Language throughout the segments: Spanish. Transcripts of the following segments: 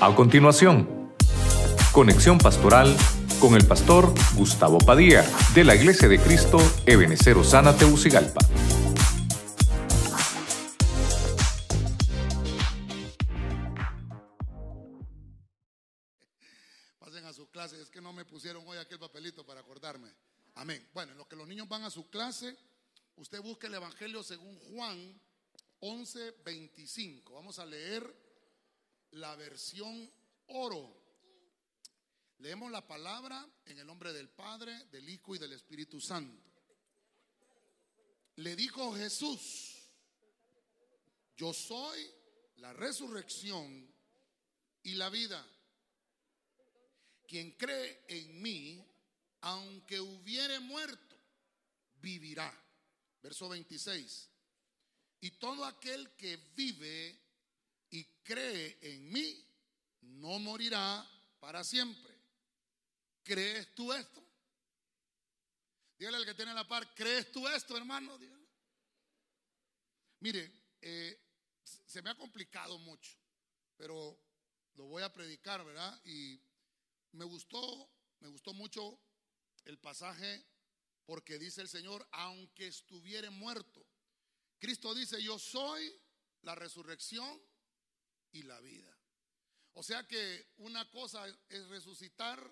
A continuación, conexión pastoral con el pastor Gustavo Padilla de la Iglesia de Cristo Ebenecer Osana Teucigalpa. Pasen a su clase, es que no me pusieron hoy aquel papelito para acordarme. Amén. Bueno, en lo que los niños van a su clase, usted busque el Evangelio según Juan 11, 25. Vamos a leer la versión oro. Leemos la palabra en el nombre del Padre, del Hijo y del Espíritu Santo. Le dijo Jesús, yo soy la resurrección y la vida. Quien cree en mí, aunque hubiere muerto, vivirá. Verso 26. Y todo aquel que vive y cree en mí, no morirá para siempre. ¿Crees tú esto? Dígale al que tiene la par, ¿crees tú esto, hermano? Mire, eh, se me ha complicado mucho, pero lo voy a predicar, ¿verdad? Y me gustó, me gustó mucho el pasaje porque dice el Señor, aunque estuviere muerto. Cristo dice, yo soy la resurrección y la vida. O sea que una cosa es resucitar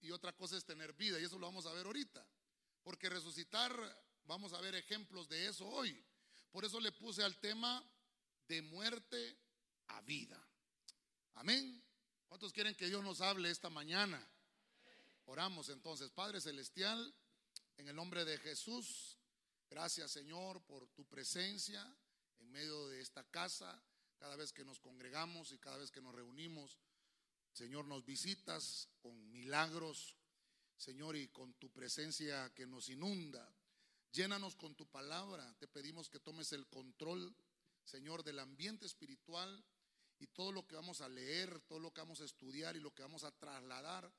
y otra cosa es tener vida. Y eso lo vamos a ver ahorita. Porque resucitar, vamos a ver ejemplos de eso hoy. Por eso le puse al tema de muerte a vida. Amén. ¿Cuántos quieren que Dios nos hable esta mañana? Oramos entonces, Padre Celestial, en el nombre de Jesús, gracias Señor por tu presencia en medio de esta casa cada vez que nos congregamos y cada vez que nos reunimos. Señor, nos visitas con milagros, Señor, y con tu presencia que nos inunda. Llénanos con tu palabra. Te pedimos que tomes el control, Señor, del ambiente espiritual y todo lo que vamos a leer, todo lo que vamos a estudiar y lo que vamos a trasladar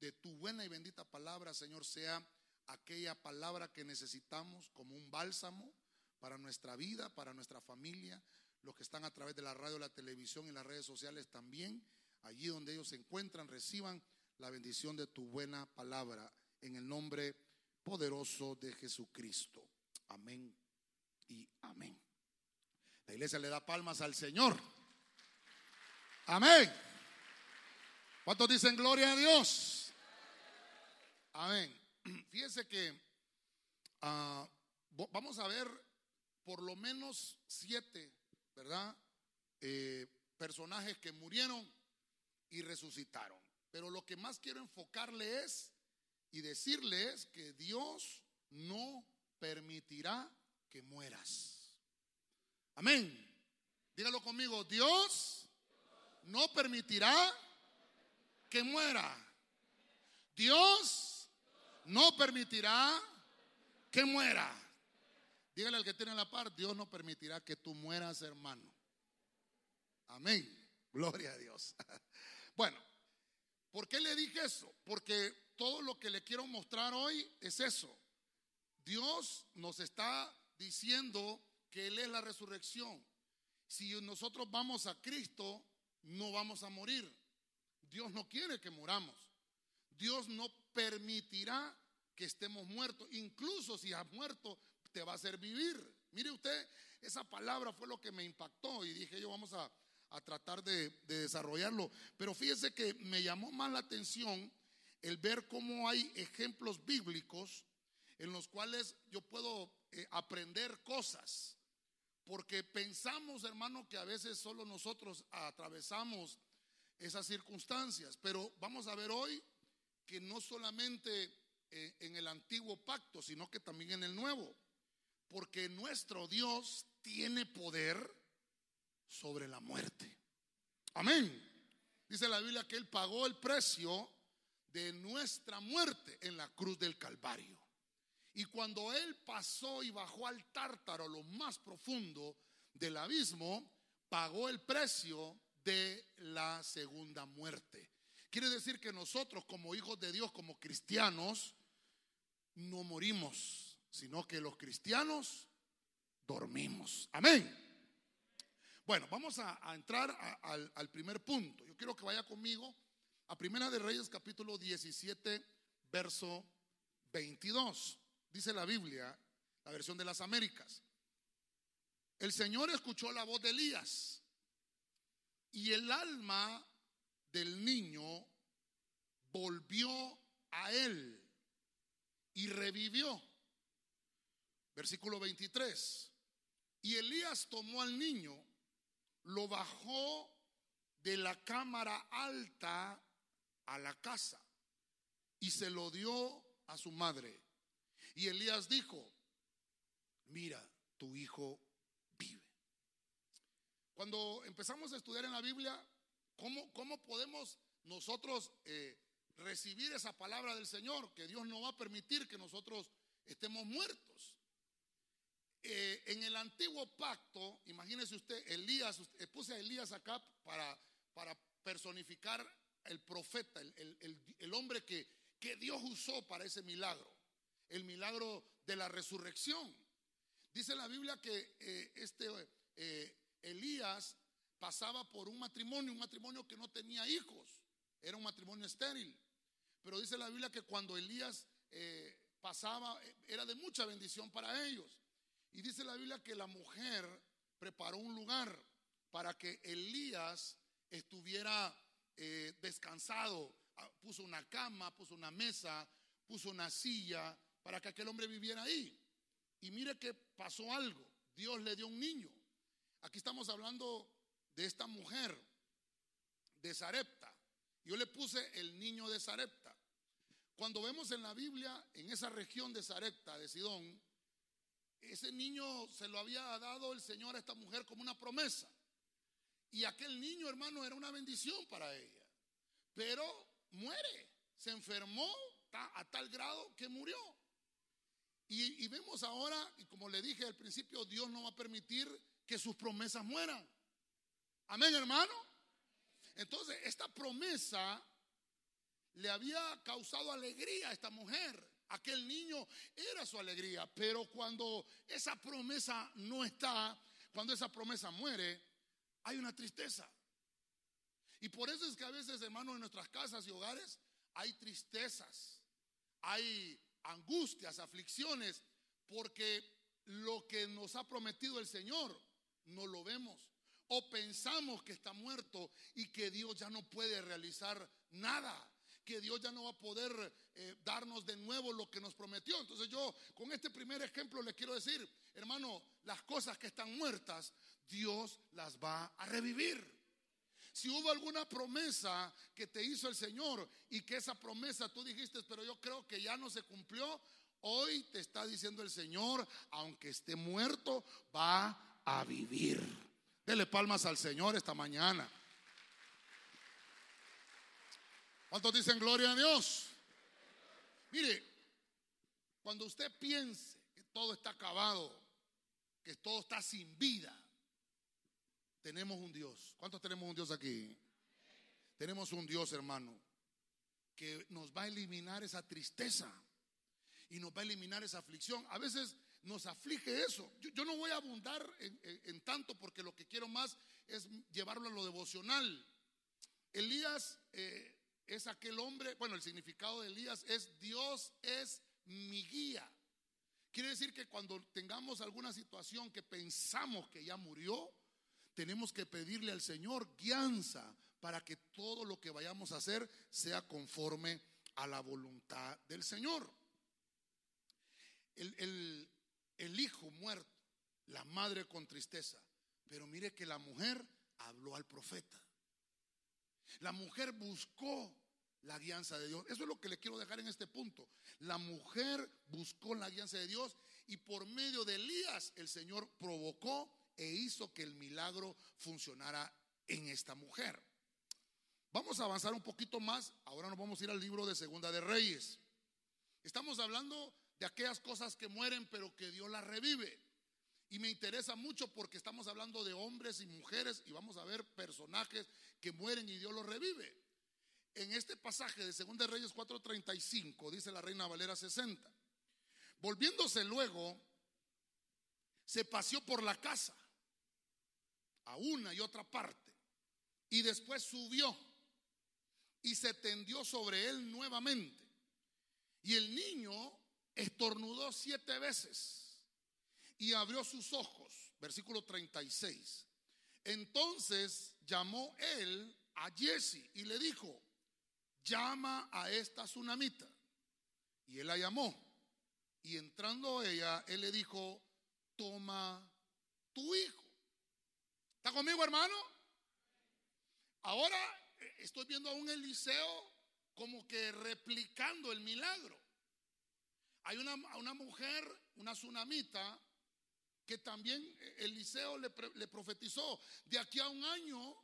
de tu buena y bendita palabra, Señor, sea aquella palabra que necesitamos como un bálsamo para nuestra vida, para nuestra familia, los que están a través de la radio, la televisión y las redes sociales también, allí donde ellos se encuentran, reciban la bendición de tu buena palabra en el nombre poderoso de Jesucristo. Amén y amén. La iglesia le da palmas al Señor. Amén. ¿Cuántos dicen gloria a Dios? Amén. Fíjense que ah, vamos a ver por lo menos siete ¿verdad? Eh, personajes que murieron y resucitaron. Pero lo que más quiero enfocarle es y decirle es que Dios no permitirá que mueras. Amén. Dígalo conmigo, Dios no permitirá que muera. Dios no permitirá que muera. Dígale al que tiene la par, Dios no permitirá que tú mueras, hermano. Amén. Gloria a Dios. Bueno, ¿por qué le dije eso? Porque todo lo que le quiero mostrar hoy es eso. Dios nos está diciendo que Él es la resurrección. Si nosotros vamos a Cristo, no vamos a morir. Dios no quiere que muramos. Dios no permitirá que estemos muertos. Incluso si has muerto, te va a hacer vivir. Mire usted, esa palabra fue lo que me impactó y dije yo vamos a, tratar de, desarrollarlo. Pero fíjese que me llamó más la atención el ver cómo hay ejemplos bíblicos en los cuales yo puedo eh, aprender cosas. Porque pensamos, hermano, que a veces solo nosotros atravesamos esas circunstancias. Pero vamos a ver hoy que no solamente eh, en el antiguo pacto, sino que también en el nuevo. Porque nuestro Dios tiene poder sobre la muerte. Amén. Dice la Biblia que Él pagó el precio de nuestra muerte en la cruz del Calvario. Y cuando Él pasó y bajó al tártaro, lo más profundo del abismo, pagó el precio de la segunda muerte. Quiere decir que nosotros como hijos de Dios, como cristianos, no morimos sino que los cristianos dormimos. Amén. Bueno, vamos a, entrar al, primer punto. Yo quiero que vaya conmigo a Primera de Reyes capítulo 17, verso 22. Dice la Biblia, la versión de las Américas. El Señor escuchó la voz de Elías y el alma del niño volvió a él y revivió. Versículo 23. Y Elías tomó al niño, lo bajó de la cámara alta a la casa y se lo dio a su madre. Y Elías dijo, mira, tu hijo vive. Cuando empezamos a estudiar en la Biblia, ¿cómo, cómo podemos nosotros eh, recibir esa palabra del Señor? Que Dios no va a permitir que nosotros estemos muertos. Eh, en el antiguo pacto, imagínese usted, Elías, eh, puse a Elías acá para, para personificar el profeta, el, hombre que, que, Dios usó para ese milagro, el milagro de la resurrección. Dice la Biblia que eh, este Elías pasaba por un matrimonio, un matrimonio que no tenía hijos, era un matrimonio estéril. Pero dice la Biblia que cuando Elías pasaba, era de mucha bendición para ellos. Y dice la Biblia que la mujer preparó un lugar para que Elías estuviera eh, descansado. Ah, puso una cama, puso una mesa, puso una silla para que aquel hombre viviera ahí. Y mire que pasó algo. Dios le dio un niño. Aquí estamos hablando de esta mujer de Sarepta. Yo le puse el niño de Sarepta. Cuando vemos en la Biblia, en esa región de Sarepta, de Sidón, ese niño se lo había dado el Señor a esta mujer como una promesa. Y aquel niño, hermano, era una bendición para ella. Pero muere, se enfermó a tal grado que murió. Y, vemos ahora, y como le dije al principio, Dios no va a permitir que sus promesas mueran. Amén, hermano. Entonces, esta promesa le había causado alegría a esta mujer. Aquel niño era su alegría, pero cuando esa promesa no está, cuando esa promesa muere, hay una tristeza. Y por eso es que a veces, hermanos, en nuestras casas y hogares hay tristezas, hay angustias, aflicciones, porque lo que nos ha prometido el Señor no lo vemos. O pensamos que está muerto y que Dios ya no puede realizar nada que Dios ya no va a poder eh, darnos de nuevo lo que nos prometió. Entonces yo con este primer ejemplo le quiero decir, hermano, las cosas que están muertas, Dios las va a revivir. Si hubo alguna promesa que te hizo el Señor y que esa promesa tú dijiste, pero yo creo que ya no se cumplió, hoy te está diciendo el Señor, aunque esté muerto, va a vivir. Dele palmas al Señor esta mañana. ¿Cuántos dicen gloria a Dios? Mire, cuando usted piense que todo está acabado, que todo está sin vida, tenemos un Dios. ¿Cuántos tenemos un Dios aquí? Tenemos un Dios, hermano, que nos va a eliminar esa tristeza y nos va a eliminar esa aflicción. A veces nos aflige eso. Yo, no voy a abundar en, tanto porque lo que quiero más es llevarlo a lo devocional. Elías eh, es aquel hombre, bueno, el significado de Elías es Dios es mi guía. Quiere decir que cuando tengamos alguna situación que pensamos que ya murió, tenemos que pedirle al Señor guianza para que todo lo que vayamos a hacer sea conforme a la voluntad del Señor. El, el hijo muerto, la madre con tristeza, pero mire que la mujer habló al profeta. La mujer buscó la guianza de Dios. Eso es lo que le quiero dejar en este punto. La mujer buscó la guianza de Dios y por medio de Elías el Señor provocó e hizo que el milagro funcionara en esta mujer. Vamos a avanzar un poquito más. Ahora nos vamos a ir al libro de Segunda de Reyes. Estamos hablando de aquellas cosas que mueren pero que Dios las revive. Y me interesa mucho porque estamos hablando de hombres y mujeres y vamos a ver personajes que mueren y Dios los revive. En este pasaje de 2 Reyes 4:35 dice la Reina Valera 60. Volviéndose luego, se paseó por la casa. a una y otra parte. Y después subió y se tendió sobre él nuevamente. Y el niño estornudó siete veces y abrió sus ojos. Versículo 36. Entonces llamó él a Jesse y le dijo, llama a esta tsunamita. Y él la llamó. Y entrando ella, él le dijo, toma tu hijo. ¿Está conmigo, hermano? Ahora eh, estoy viendo a un Eliseo como que replicando el milagro. Hay una, una mujer, una tsunamita, que también Eliseo le, profetizó, de aquí a un año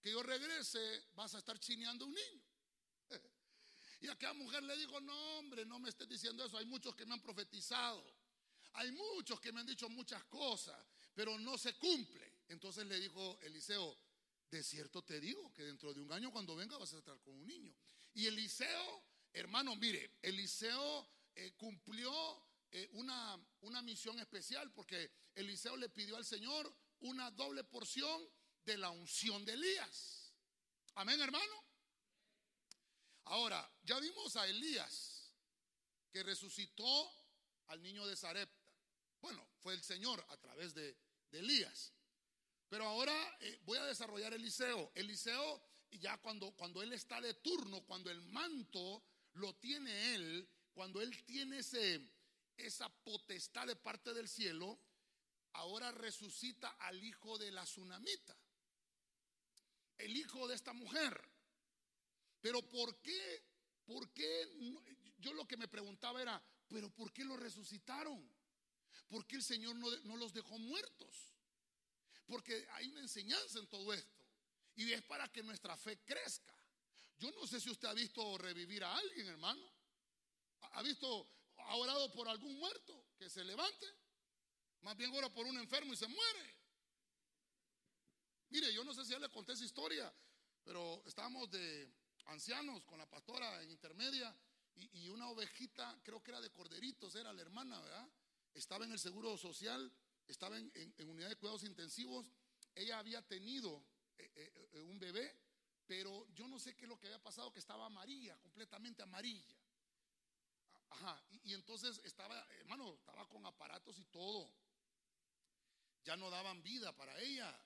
que yo regrese, vas a estar chineando un niño. Y aquella mujer le dijo, no hombre, no me estés diciendo eso, hay muchos que me han profetizado, hay muchos que me han dicho muchas cosas, pero no se cumple. Entonces le dijo Eliseo, de cierto te digo que dentro de un año cuando venga vas a estar con un niño. Y Eliseo, hermano, mire, Eliseo eh, cumplió eh, una, una misión especial porque Eliseo le pidió al Señor una doble porción de la unción de Elías. Amén, hermano. Ahora, ya vimos a Elías que resucitó al niño de Sarepta. Bueno, fue el Señor a través de, Elías. Pero ahora eh, voy a desarrollar Eliseo. Eliseo, ya cuando, cuando él está de turno, cuando el manto lo tiene él, cuando él tiene ese, esa potestad de parte del cielo, ahora resucita al hijo de la tsunamita, el hijo de esta mujer. Pero ¿por qué? ¿Por qué? Yo lo que me preguntaba era, ¿pero por qué lo resucitaron? ¿Por qué el Señor no, no los dejó muertos? Porque hay una enseñanza en todo esto. Y es para que nuestra fe crezca. Yo no sé si usted ha visto revivir a alguien, hermano. ¿Ha visto, ha orado por algún muerto que se levante? Más bien ora por un enfermo y se muere. Mire, yo no sé si ya le conté esa historia, pero estábamos de, ancianos con la pastora en intermedia y, una ovejita, creo que era de corderitos, era la hermana, ¿verdad? Estaba en el seguro social, estaba en, unidad de cuidados intensivos. Ella había tenido eh, eh, eh, un bebé, pero yo no sé qué es lo que había pasado, que estaba amarilla, completamente amarilla. Ajá, y, y entonces estaba, hermano, estaba con aparatos y todo. Ya no daban vida para ella.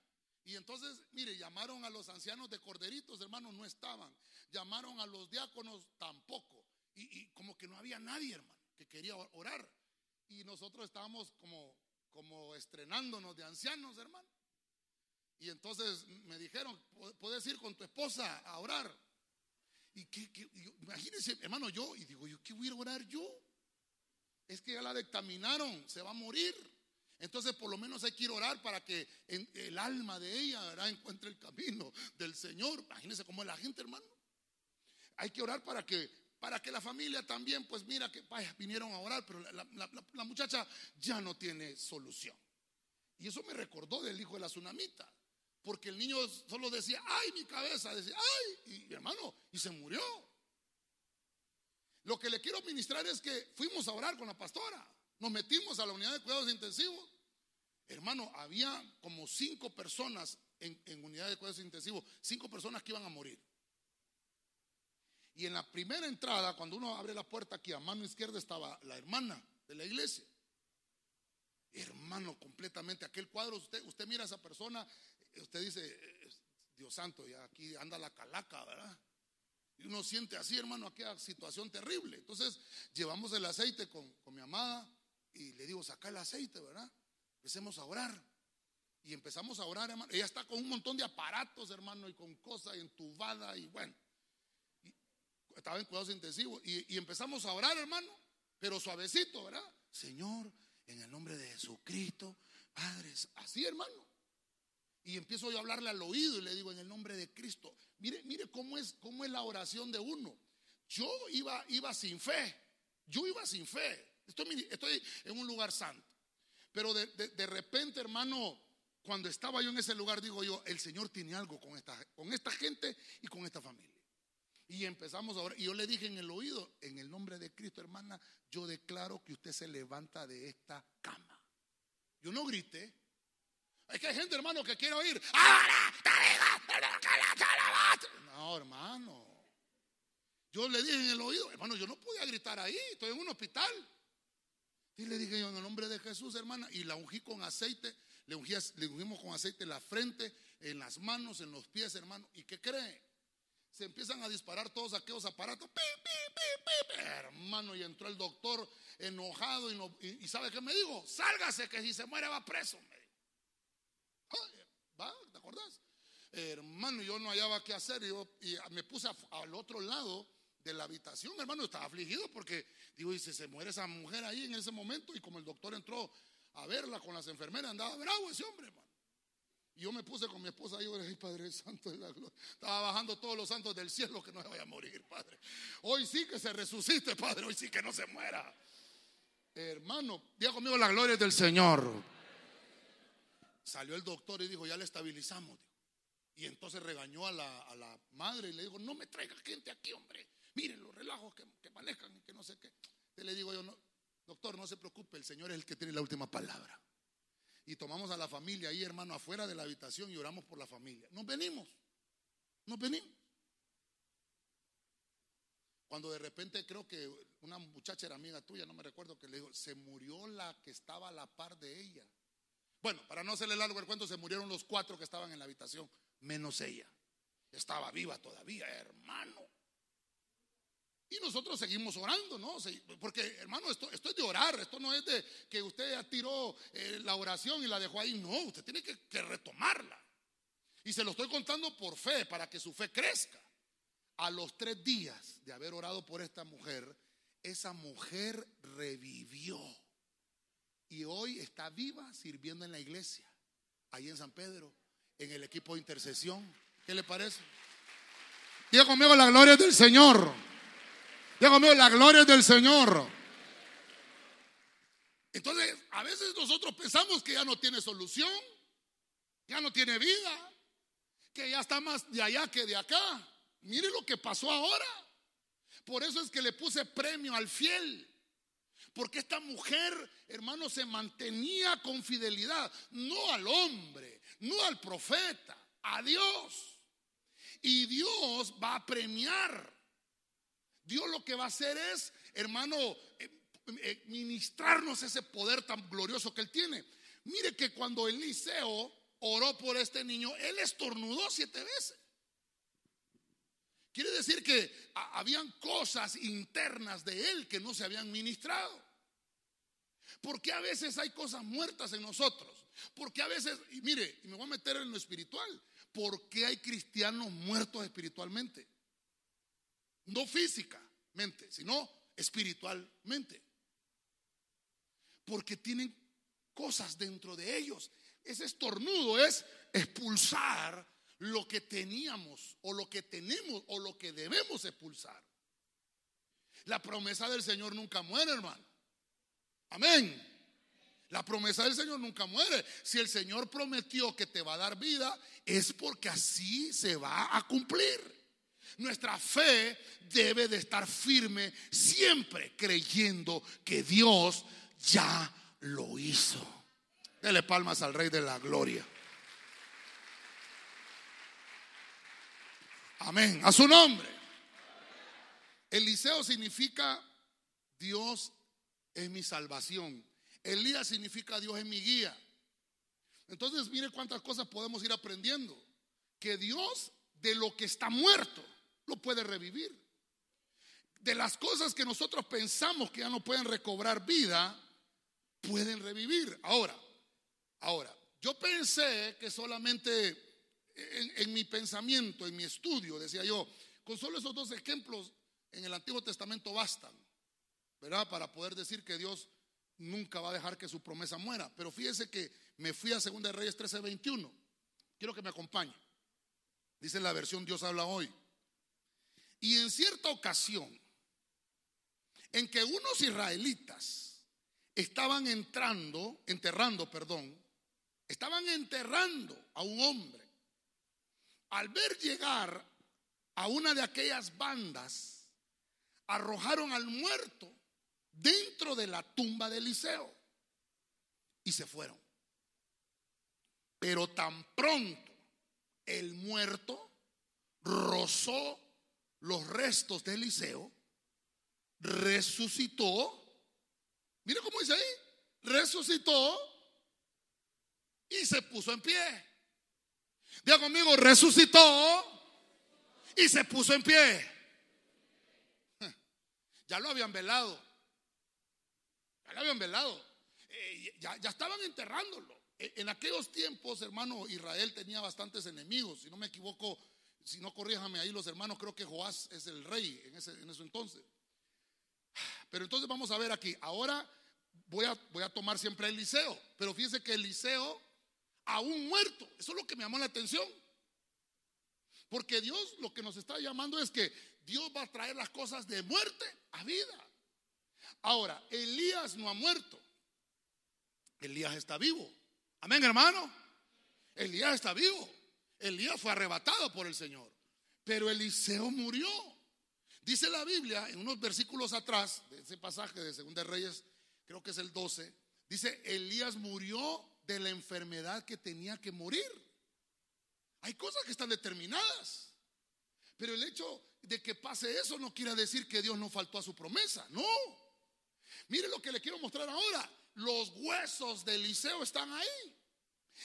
Y entonces, mire, llamaron a los ancianos de corderitos, hermanos, no estaban. Llamaron a los diáconos, tampoco. Y, como que no había nadie, hermano, que quería orar. Y nosotros estábamos como, como estrenándonos de ancianos, hermano. Y entonces me dijeron, puedes ir con tu esposa a orar. Y que, imagínense, hermano, yo, y digo, ¿yo qué voy a orar yo? Es que ya la dictaminaron, se va a morir. Entonces por lo menos hay que ir a orar para que el alma de ella encuentre el camino del Señor. Imagínense cómo es la gente, hermano. Hay que orar para que, para que la familia también, pues mira que vinieron a orar, pero la, muchacha ya no tiene solución. Y eso me recordó del hijo de la tsunamita. Porque el niño solo decía, ay, mi cabeza, decía, ay, y hermano, y se murió. Lo que le quiero ministrar es que fuimos a orar con la pastora. Nos metimos a la unidad de cuidados intensivos. Hermano, había como cinco personas en, unidad de cuidados intensivos, cinco personas que iban a morir. Y en la primera entrada, cuando uno abre la puerta aquí, a mano izquierda estaba la hermana de la iglesia. Hermano, completamente aquel cuadro, usted, usted mira a esa persona, usted dice, Dios santo, ya aquí anda la calaca, ¿verdad? Y uno siente así, hermano, aquella situación terrible. Entonces, llevamos el aceite con, con mi amada, y le digo, saca el aceite, ¿verdad? Empecemos a orar. Y empezamos a orar, hermano. Ella está con un montón de aparatos, hermano, y con cosas entubada y bueno. estaba en cuidados intensivos. Y, y empezamos a orar, hermano, pero suavecito, ¿verdad? Señor, en el nombre de Jesucristo, padres, así, hermano. Y empiezo yo a hablarle al oído y le digo, en el nombre de Cristo. Mire, mire cómo es, cómo es la oración de uno. Yo iba, iba sin fe. Yo iba sin fe. Estoy, en un lugar santo. Pero de, repente, hermano, cuando estaba yo en ese lugar, digo yo, el Señor tiene algo con esta, con esta gente y con esta familia. Y empezamos ahora, y yo le dije en el oído, en el nombre de Cristo, hermana, yo declaro que usted se levanta de esta cama. Yo no grité, Es que hay gente, hermano, que quiere oír. No, hermano. Yo le dije en el oído, hermano, yo no podía gritar ahí, estoy en un hospital. Y le dije yo en el nombre de Jesús, hermana, y la ungí con aceite, le, ungimos con aceite en la frente, en las manos, en los pies, hermano. ¿Y qué cree? Se empiezan a disparar todos aquellos aparatos. hermano, y entró el doctor enojado y, ¿sabe qué me dijo? Sálgase que si se muere va preso. Me Hermano, yo no hallaba qué hacer y me puse al otro lado de la habitación, hermano, estaba afligido porque digo, y si se muere esa mujer ahí en ese momento y como el doctor entró a verla con las enfermeras, andaba bravo ese hombre, hermano. Y yo me puse con mi esposa y yo ay Padre Santo de la gloria. Estaba bajando todos los santos del cielo que no se vaya a morir, Padre. Hoy sí que se resucite, Padre, hoy sí que no se muera. Hermano, diga conmigo la gloria del Señor. Salió el doctor y dijo, ya le estabilizamos. Y entonces regañó a la, a la madre y le dijo, no me traiga gente aquí, hombre miren los relajos que, manejan y que no sé qué. le digo yo, no, doctor, no se preocupe, el Señor es el que tiene la última palabra. Y tomamos a la familia ahí, hermano, afuera de la habitación y oramos por la familia. Nos venimos, nos venimos. Cuando de repente creo que una muchacha era amiga tuya, no me recuerdo, que le dijo, se murió la que estaba a la par de ella. Bueno, para no hacerle largo el cuento, se murieron los cuatro que estaban en la habitación, menos ella. Estaba viva todavía, hermano. Y nosotros seguimos orando, ¿no? Porque, hermano, esto, es de orar, esto no es de que usted tiró eh, la oración y la dejó ahí, no, usted tiene que retomarla. Y se lo estoy contando por fe, para que su fe crezca. A los tres días de haber orado por esta mujer, esa mujer revivió. Y hoy está viva sirviendo en la iglesia, ahí en San Pedro, en el equipo de intercesión. ¿Qué le parece? Diga conmigo la gloria del Señor. Digo la gloria del Señor. Entonces, a veces nosotros pensamos que ya no tiene solución, ya no tiene vida, que ya está más de allá que de acá. Mire lo que pasó ahora. Por eso es que le puse premio al fiel. Porque esta mujer, hermano, se mantenía con fidelidad, no al hombre, no al profeta, a Dios. Y Dios va a premiar Dios lo que va a hacer es, hermano, eh, eh, ministrarnos ese poder tan glorioso que Él tiene. Mire que cuando Eliseo oró por este niño, Él estornudó siete veces. Quiere decir que habían cosas internas de Él que no se habían ministrado. Porque a veces hay cosas muertas en nosotros. Porque a veces, y mire, y me voy a meter en lo espiritual. porque hay cristianos muertos espiritualmente? No físicamente, sino espiritualmente. Porque tienen cosas dentro de ellos. Ese estornudo es expulsar lo que teníamos o lo que tenemos o lo que debemos expulsar. La promesa del Señor nunca muere, hermano. Amén. La promesa del Señor nunca muere. Si el Señor prometió que te va a dar vida, es porque así se va a cumplir. Nuestra fe debe de estar firme siempre creyendo que Dios ya lo hizo. Dele palmas al Rey de la Gloria. Amén. A su nombre. Eliseo significa Dios es mi salvación. Elías significa Dios es mi guía. Entonces, mire cuántas cosas podemos ir aprendiendo. Que Dios de lo que está muerto lo puede revivir. De las cosas que nosotros pensamos que ya no pueden recobrar vida, pueden revivir. Ahora, ahora, yo pensé que solamente en, mi pensamiento, en mi estudio, decía yo, con solo esos dos ejemplos en el Antiguo Testamento bastan, Para poder decir que Dios nunca va a dejar que su promesa muera. Pero fíjese que me fui a 2 Reyes 13:21. Quiero que me acompañe. Dice la versión Dios habla hoy. Y en cierta ocasión, en que unos israelitas estaban entrando, enterrando, perdón, estaban enterrando a un hombre. Al ver llegar a una de aquellas bandas, arrojaron al muerto dentro de la tumba de Eliseo y se fueron. Pero tan pronto el muerto rozó los restos de Eliseo, resucitó. Mira cómo dice ahí, resucitó y se puso en pie. Diga conmigo, resucitó y se puso en pie. Ya lo habían velado. Ya habían velado. Eh, ya, ya, estaban enterrándolo. Eh, en aquellos tiempos, hermano, Israel tenía bastantes enemigos. Si no me equivoco, si no corríjame ahí los hermanos, creo que Joás es el rey en ese, en ese entonces. Pero entonces vamos a ver aquí. Ahora voy a, voy a tomar siempre a Eliseo. Pero fíjense que Eliseo, aún muerto, eso es lo que me llamó la atención. Porque Dios lo que nos está llamando es que Dios va a traer las cosas de muerte a vida. Ahora, Elías no ha muerto. Elías está vivo. Amén, hermano. Elías está vivo. Elías fue arrebatado por el Señor. Pero Eliseo murió. Dice la Biblia en unos versículos atrás de ese pasaje de Segunda Reyes, creo que es el 12, dice, Elías murió de la enfermedad que tenía que morir. Hay cosas que están determinadas. Pero el hecho de que pase eso no quiere decir que Dios no faltó a su promesa. No. Mire lo que le quiero mostrar ahora. Los huesos de Eliseo están ahí.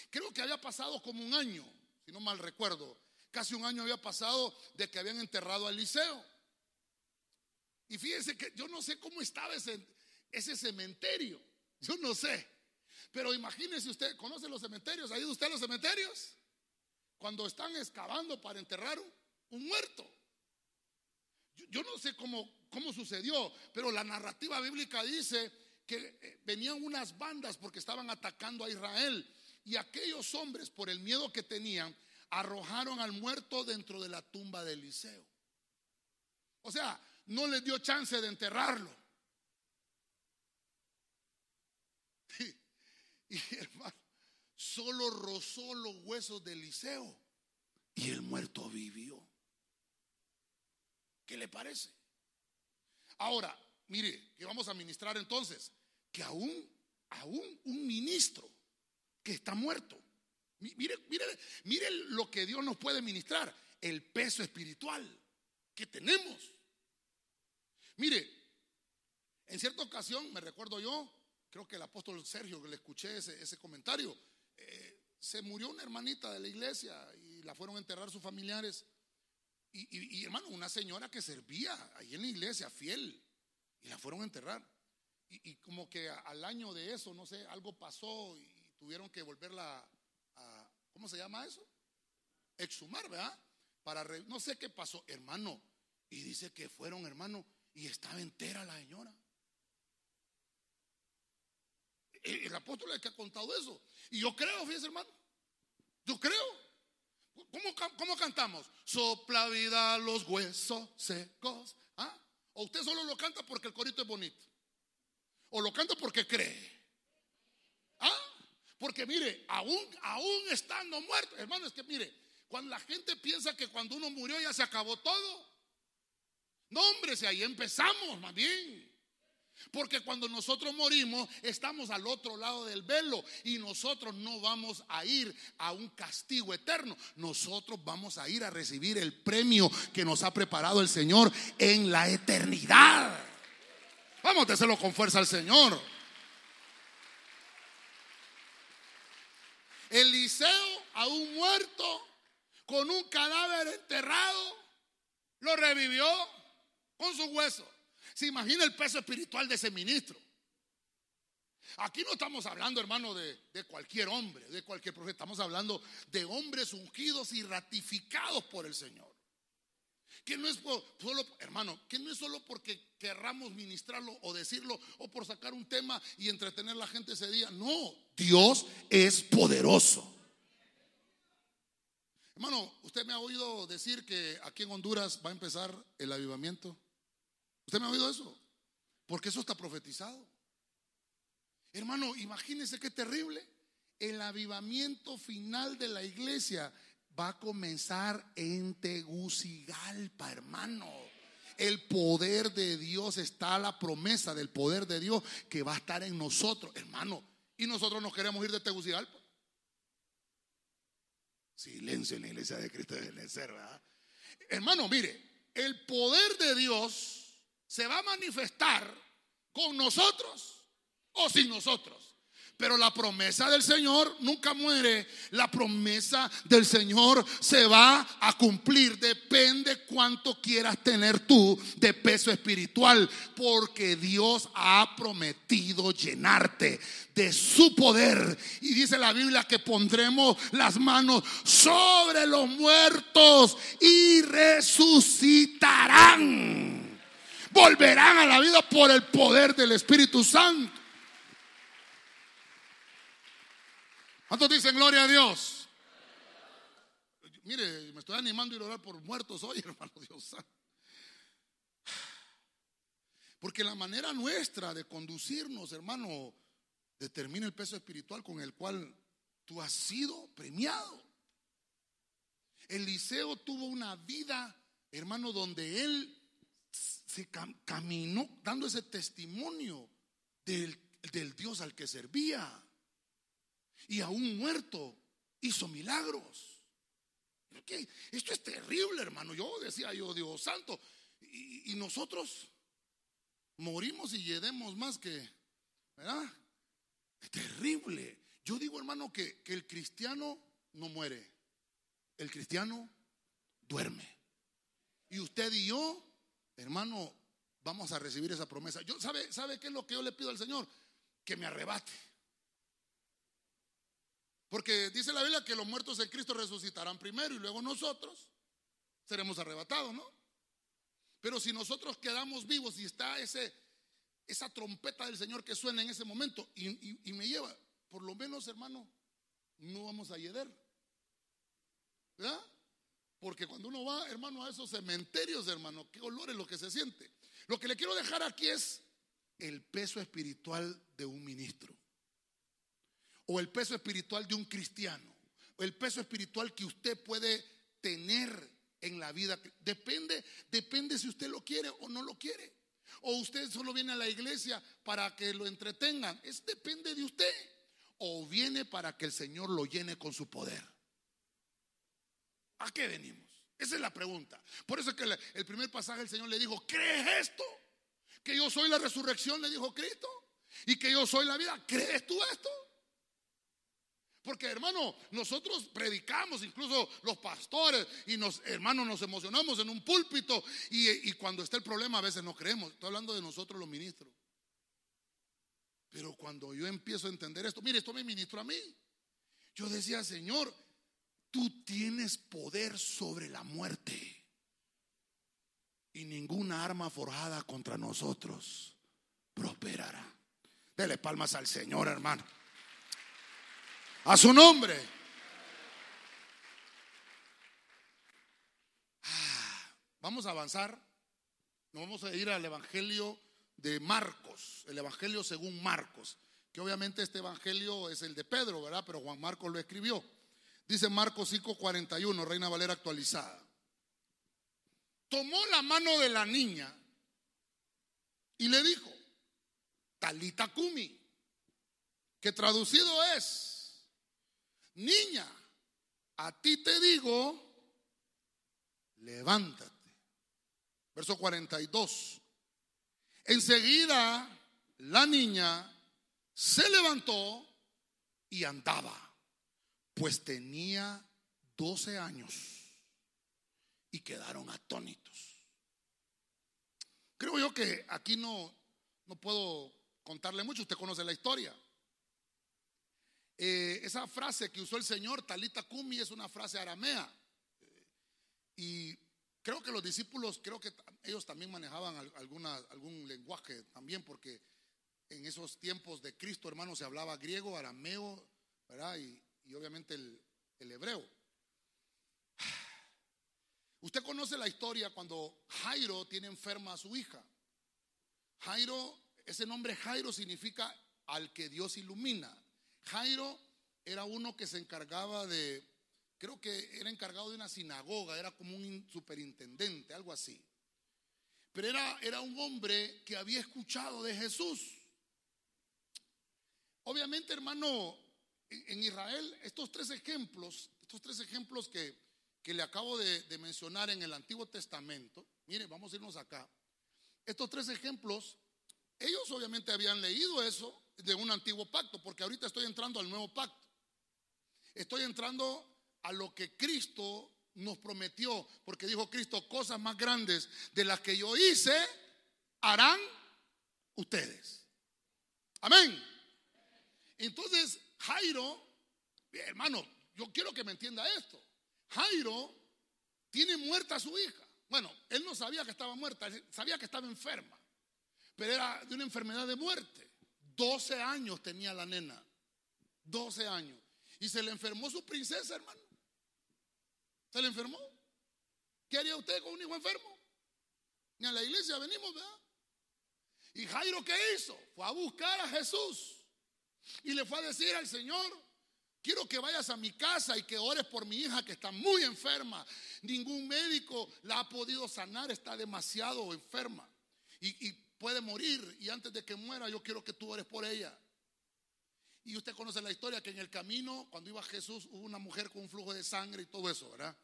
Creo que había pasado como un año, si no mal recuerdo. Casi un año había pasado de que habían enterrado a Eliseo. Y fíjense que yo no sé cómo estaba ese, cementerio. Yo no sé. Pero imagínese usted, ¿conoce los cementerios? ¿Ha ido usted a los cementerios? Cuando están excavando para enterrar un muerto. Yo, no sé cómo, cómo sucedió, pero la narrativa bíblica dice que eh, venían unas bandas porque estaban atacando a Israel y aquellos hombres por el miedo que tenían arrojaron al muerto dentro de la tumba de Eliseo. O sea, no les dio chance de enterrarlo. Y, y hermano, solo rozó los huesos de Eliseo y el muerto vivió. ¿Qué le parece? Ahora, mire, que vamos a ministrar entonces, que aún, aún un ministro que está muerto, mire, mire, mire lo que Dios nos puede ministrar, el peso espiritual que tenemos. Mire, en cierta ocasión, me recuerdo yo, creo que el apóstol Sergio, que le escuché ese, comentario, eh, se murió una hermanita de la iglesia y la fueron a enterrar sus familiares. Y, hermano, una señora que servía ahí en la iglesia, fiel, y la fueron a enterrar. Y, como que al año de eso, no sé, algo pasó y tuvieron que volverla a, ¿cómo se llama eso? Exhumar, ¿verdad? Para, no sé qué pasó, hermano. Y dice que fueron, hermano, y estaba entera la señora. El, el apóstol es que ha contado eso. Y yo creo, fíjese, hermano. Yo creo. ¿Cómo, cantamos? Sopla vida los huesos secos. ¿Ah? O usted solo lo canta porque el corito es bonito. O lo canta porque cree. ¿Ah? Porque mire, aún, aún estando muerto, hermano, es que mire, cuando la gente piensa que cuando uno murió ya se acabó todo. No, hombre, si ahí empezamos, más bien. Porque cuando nosotros morimos, estamos al otro lado del velo y nosotros no vamos a ir a un castigo eterno. Nosotros vamos a ir a recibir el premio que nos ha preparado el Señor en la eternidad. Vamos a hacerlo con fuerza al Señor. Eliseo, aún muerto, con un cadáver enterrado, lo revivió con su hueso. Se imagina el peso espiritual de ese ministro. Aquí no estamos hablando, hermano, de, cualquier hombre, de cualquier profeta. Estamos hablando de hombres ungidos y ratificados por el Señor. Que no es solo, hermano, que no es solo porque querramos ministrarlo o decirlo o por sacar un tema y entretener a la gente ese día. No, Dios es poderoso. Hermano, usted me ha oído decir que aquí en Honduras va a empezar el avivamiento. ¿Usted me ha oído eso? Porque eso está profetizado. Hermano, imagínese qué terrible. El avivamiento final de la iglesia va a comenzar en Tegucigalpa, hermano. El poder de Dios está, la promesa del poder de Dios que va a estar en nosotros, hermano. Y nosotros nos queremos ir de Tegucigalpa. Silencio en la iglesia de Cristo de ser, ¿verdad? Hermano, mire, el poder de Dios se va a manifestar con nosotros o sin nosotros. Pero la promesa del Señor nunca muere. La promesa del Señor se va a cumplir. Depende cuánto quieras tener tú de peso espiritual. Porque Dios ha prometido llenarte de su poder. Y dice la Biblia que pondremos las manos sobre los muertos y resucitarán. Volverán a la vida por el poder del Espíritu Santo. ¿Cuántos dicen gloria a Dios? Mire, me estoy animando a ir a orar por muertos hoy, hermano Dios. Porque la manera nuestra de conducirnos, hermano, determina el peso espiritual con el cual tú has sido premiado. Eliseo tuvo una vida, hermano, donde él se caminó dando ese testimonio del, del Dios al que servía y aún muerto hizo milagros. Esto es terrible, hermano. Yo decía yo, Dios santo, y, nosotros morimos y yedemos más que, ¿verdad? Terrible. Yo digo, hermano, que, que el cristiano no muere. El cristiano duerme. Y usted y yo, hermano, vamos a recibir esa promesa. Yo, ¿sabe, ¿Sabe qué es lo que yo le pido al Señor? Que me arrebate. Porque dice la Biblia que los muertos en Cristo resucitarán primero y luego nosotros seremos arrebatados, ¿no? Pero si nosotros quedamos vivos y está ese, esa trompeta del Señor que suena en ese momento y, me lleva, por lo menos, hermano, no vamos a yeder. ¿Verdad? Porque cuando uno va, hermano, a esos cementerios, hermano, qué olor es lo que se siente. Lo que le quiero dejar aquí es el peso espiritual de un ministro o el peso espiritual de un cristiano, o el peso espiritual que usted puede tener en la vida. Depende, depende si usted lo quiere o no lo quiere. O usted solo viene a la iglesia para que lo entretengan. Es depende de usted. O viene para que el Señor lo llene con su poder. ¿A qué venimos? Esa es la pregunta. Por eso es que el primer pasaje el Señor le dijo, ¿crees esto? Que yo soy la resurrección, le dijo Cristo. Y que yo soy la vida. ¿Crees tú esto? Porque hermano, nosotros predicamos, incluso los pastores, y nos, hermanos, nos emocionamos en un púlpito y, cuando está el problema a veces no creemos. Estoy hablando de nosotros los ministros. Pero cuando yo empiezo a entender esto, mire, esto me ministro a mí. Yo decía, Señor, tú tienes poder sobre la muerte. Y ninguna arma forjada contra nosotros prosperará. Dele palmas al Señor, hermano. A su nombre. Ah, vamos a avanzar. Nos vamos a ir al Evangelio de Marcos, el Evangelio según Marcos, que obviamente este Evangelio es el de Pedro, ¿verdad? Pero Juan Marcos lo escribió. Dice Marcos 5:41, Reina Valera actualizada. Tomó la mano de la niña y le dijo, Talita Kumi, que traducido es, niña, a ti te digo, levántate. Verso 42. Enseguida la niña se levantó y andaba, pues tenía 12 años y quedaron atónitos. Creo yo que aquí no, no puedo contarle mucho, usted conoce la historia. Eh, esa frase que usó el Señor, Talita Kumi, es una frase aramea. y creo que los discípulos, creo que ellos también manejaban alguna, algún lenguaje también, porque en esos tiempos de Cristo, hermano, se hablaba griego, arameo, ¿verdad? Y obviamente el, el hebreo. Usted conoce la historia cuando Jairo tiene enferma a su hija. Jairo, ese nombre Jairo significa al que Dios ilumina. Jairo era uno que se encargaba de, creo que era encargado de una sinagoga, era como un superintendente, algo así. Pero era, era un hombre que había escuchado de Jesús. Obviamente, hermano, en Israel, estos tres ejemplos, estos tres ejemplos que, que le acabo de, mencionar en el Antiguo Testamento, mire, vamos a irnos acá. Estos tres ejemplos, ellos obviamente habían leído eso de un antiguo pacto, porque ahorita estoy entrando al nuevo pacto. Estoy entrando a lo que Cristo nos prometió, porque dijo Cristo, cosas más grandes de las que yo hice, harán ustedes. Amén. Entonces, Jairo, hermano, yo quiero que me entienda esto. Jairo tiene muerta a su hija. Bueno, él no sabía que estaba muerta, sabía que estaba enferma, pero era de una enfermedad de muerte. 12 años tenía la nena, 12 años. Y se le enfermó su princesa, hermano. Se le enfermó. ¿Qué haría usted con un hijo enfermo? Ni a la iglesia venimos, ¿verdad? ¿Y Jairo qué hizo? Fue a buscar a Jesús. Y le fue a decir al Señor, quiero que vayas a mi casa y que ores por mi hija que está muy enferma. Ningún médico la ha podido sanar, está demasiado enferma. Y, puede morir. Y antes de que muera, yo quiero que tú ores por ella. Y usted conoce la historia que en el camino, cuando iba Jesús, hubo una mujer con un flujo de sangre y todo eso, ¿verdad?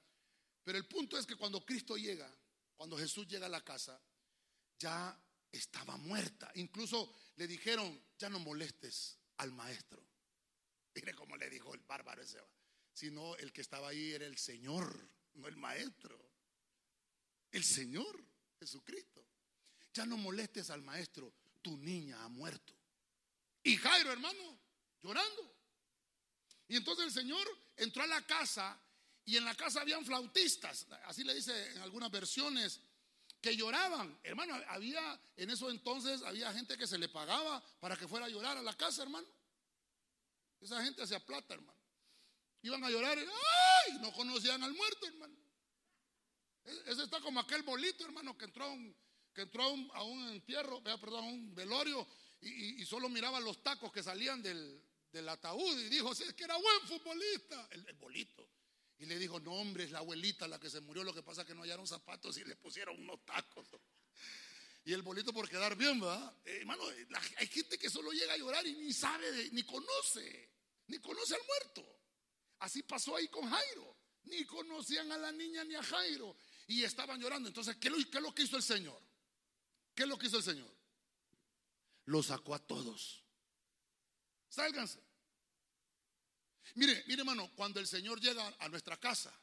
Pero el punto es que cuando Cristo llega, cuando Jesús llega a la casa, ya estaba muerta. Incluso le dijeron, ya no molestes al maestro. Mire cómo le dijo el bárbaro ese. Sino el que estaba ahí era el Señor, no el maestro. El Señor, Jesucristo. Ya no molestes al maestro, tu niña ha muerto. Y Jairo, hermano, llorando. Y entonces el Señor entró a la casa y en la casa habían flautistas, así le dice en algunas versiones, que lloraban. Hermano, había en eso entonces, había gente que se le pagaba para que fuera a llorar a la casa, hermano. Esa gente hacía plata, hermano. Iban a llorar, ¡ay! No conocían al muerto, hermano. E-, ese está como aquel bolito, hermano, que entró a un, que entró a un, entierro, perdón, a un velorio y, solo miraba los tacos que salían del, ataúd y dijo, es que era buen futbolista, el bolito. Y le dijo, no hombre, es la abuelita la que se murió, lo que pasa es que no hallaron zapatos y le pusieron unos tacos. Y el bolito por quedar bien, ¿verdad? Eh, hermano, hay gente que solo llega a llorar y ni sabe, ni conoce, ni conoce al muerto. Así pasó ahí con Jairo. Ni conocían a la niña ni a Jairo. Y estaban llorando. Entonces, ¿qué, qué es lo que hizo el Señor? ¿Qué es lo que hizo el Señor? Lo sacó a todos. Sálganse. Mire, mire hermano, cuando el Señor llega a nuestra casa,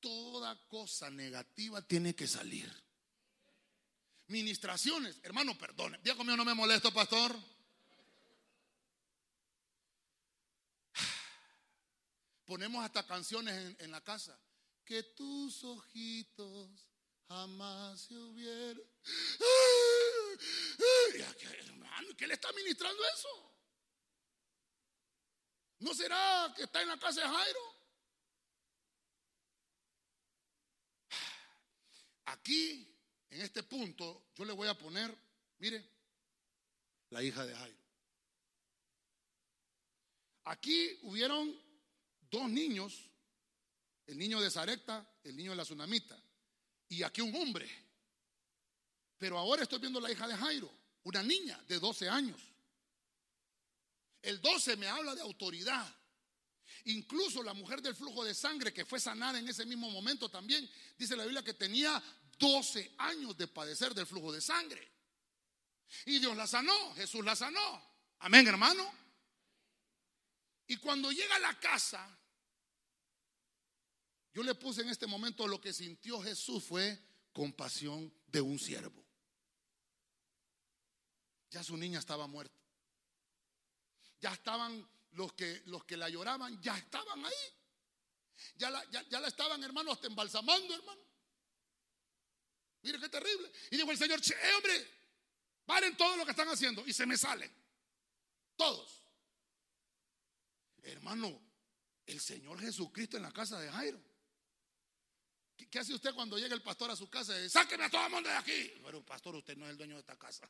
toda cosa negativa tiene que salir. Ministraciones, hermano, perdone. Día conmigo no me molesto, pastor. Ponemos hasta canciones en, la casa. Que tus ojitos jamás se hubieran. Hermano, ¿qué le está ministrando eso? ¿No será que está en la casa de Jairo? Aquí, en este punto, yo le voy a poner, mire, la hija de Jairo. Aquí hubieron dos niños, el niño de Zarecta, el niño de la tsunamita, y aquí un hombre. Pero ahora estoy viendo la hija de Jairo, una niña de 12 años. El 12 me habla de autoridad. Incluso la mujer del flujo de sangre que fue sanada en ese mismo momento también, dice la Biblia que tenía 12 años de padecer del flujo de sangre. Y Dios la sanó, Jesús la sanó. Amén, hermano. Y cuando llega a la casa, yo le puse en este momento lo que sintió Jesús fue compasión de un siervo. Ya su niña estaba muerta ya estaban los que, los que la lloraban, ya estaban ahí. Ya la, ya, la estaban, hermano, hasta embalsamando, hermano. Mire qué terrible. Y dijo el Señor, che, hombre, paren todo lo que están haciendo. Y se me salen. Todos. Hermano, el Señor Jesucristo en la casa de Jairo. ¿Qué, hace usted cuando llega el pastor a su casa? Y, Sáqueme a todo el mundo de aquí. Pero pastor, usted no es el dueño de esta casa.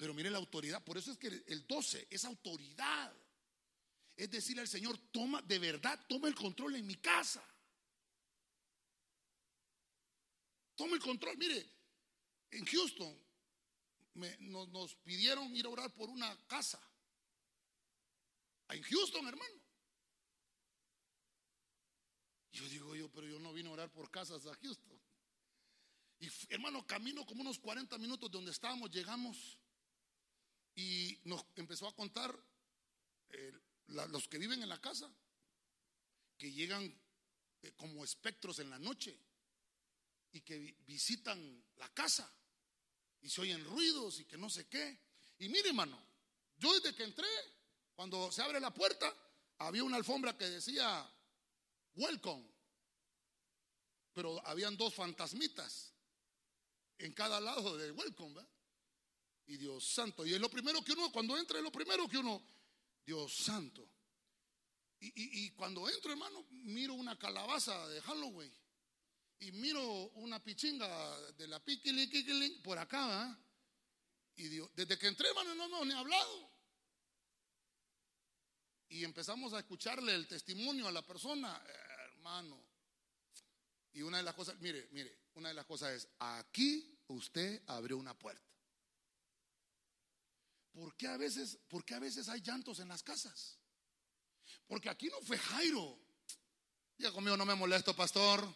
Pero mire la autoridad, por eso es que el 12 es autoridad. Es decirle al Señor, toma, de verdad, toma el control en mi casa. Toma el control. Mire, en Houston nos, nos pidieron ir a orar por una casa. En Houston, hermano. Yo digo yo, pero yo no vine a orar por casas a Houston. Y hermano, camino como unos 40 minutos de donde estábamos, llegamos y nos empezó a contar eh, los que viven en la casa, que llegan eh, como espectros en la noche y que visitan la casa y se oyen ruidos y que no sé qué. Y mire, hermano, yo desde que entré, cuando se abre la puerta, había una alfombra que decía welcome, pero habían dos fantasmitas en cada lado de welcome, ¿verdad? Y Dios santo, y es lo primero que uno, cuando entra, es lo primero que uno, Dios santo. Y, cuando entro, hermano, miro una calabaza de Halloween y miro una pichinga de la piquili por acá, Y Dios, desde que entré, hermano, no hemos ni hablado. Y empezamos a escucarle el testimonio a la persona, hermano. Y una de las cosas, mire, mire, una de las cosas es, aquí usted abrió una puerta. ¿Por qué a veces, por qué a veces hay llantos en las casas? Porque aquí no fue Jairo. Diga conmigo, no me molesto, pastor.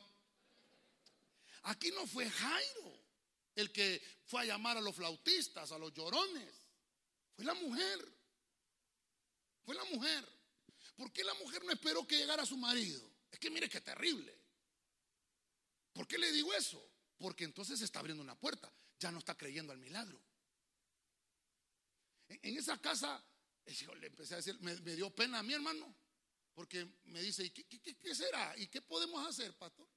Aquí no fue Jairo el que fue a llamar a los flautistas, a los llorones. Fue la mujer. Fue la mujer. ¿Por qué la mujer no esperó que llegara su marido? Es que mire qué terrible. ¿Por qué le digo eso? Porque entonces se está abriendo una puerta. Ya no está creyendo al milagro. En, esa casa, le empecé a decir, me, dio pena a mi hermano. Porque me dice, ¿y qué, será? ¿Y qué podemos hacer, pastor?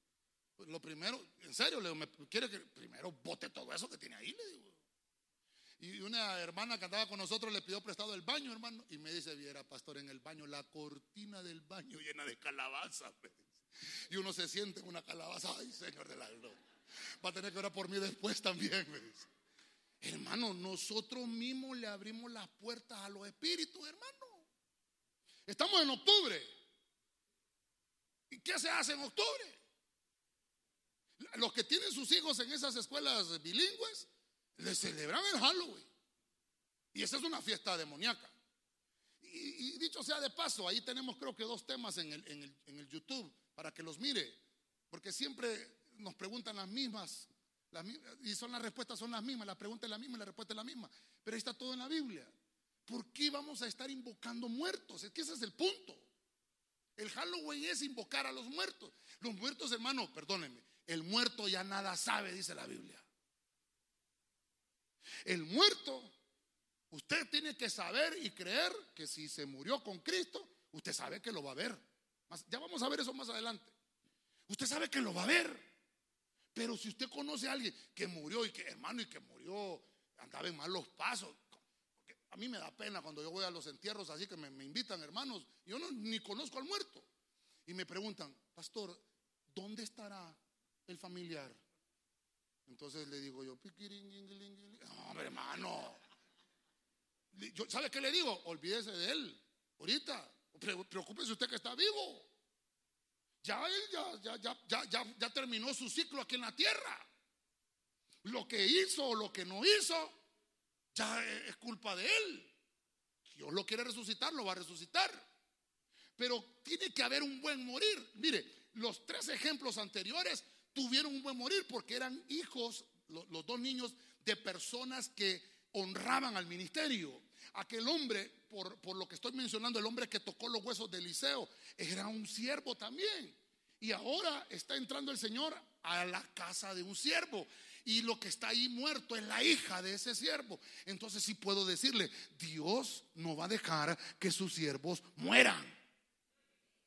Pues lo primero, en serio, le digo, me quiere que primero bote todo eso que tiene ahí, le digo. Y una hermana que andaba con nosotros le pidió prestado el baño, hermano, y me dice, viera, pastor, en el baño, la cortina del baño llena de calabazas. Y uno se siente en una calabaza, ay, Señor de la gloria. Va a tener que orar por mí después también, me dice. Hermano, nosotros mismos le abrimos las puertas a los espíritus, hermano. Estamos en octubre. ¿Y qué se hace en octubre? Los que tienen sus hijos en esas escuelas bilingües, le celebran el Halloween. Y esa es una fiesta demoníaca. Y, dicho sea de paso, ahí tenemos creo que dos temas en el, en el, YouTube para que los mire. Porque siempre nos preguntan las mismas, y son las respuestas son las mismas, la pregunta es la misma y la respuesta es la misma. Pero ahí está todo en la Biblia. ¿Por qué vamos a estar invocando muertos? Es que ese es el punto. El Halloween es invocar a los muertos. Los muertos, hermano, perdónenme, el muerto ya nada sabe, dice la Biblia. El muerto, usted tiene que saber y creer que si se murió con Cristo, usted sabe que lo va a ver. Ya vamos a ver eso más adelante. Usted sabe que lo va a ver. Pero si usted conoce a alguien que murió y que, hermano, y que murió, andaba en malos pasos. A mí me da pena cuando yo voy a los entierros así que me, invitan hermanos. Yo no, ni conozco al muerto. Y me preguntan, pastor, ¿dónde estará el familiar? Entonces le digo yo, hombre, hermano. ¿Sabe qué le digo? Olvídese de él. Ahorita, preocúpese usted que está vivo. Ya él ya, ya, ya, ya, terminó su ciclo aquí en la tierra. Lo que hizo o lo que no hizo, ya es culpa de él. Dios lo quiere resucitar, lo va a resucitar. Pero tiene que haber un buen morir. Mire, los tres ejemplos anteriores tuvieron un buen morir porque eran hijos, los, dos niños, de personas que honraban al ministerio. Aquel hombre, por, por, lo que estoy mencionando, el hombre que tocó los huesos de Eliseo, era un siervo también. Y ahora está entrando el Señor a la casa de un siervo. Y lo que está ahí muerto es la hija de ese siervo. Entonces sí puedo decirle, Dios no va a dejar que sus siervos mueran.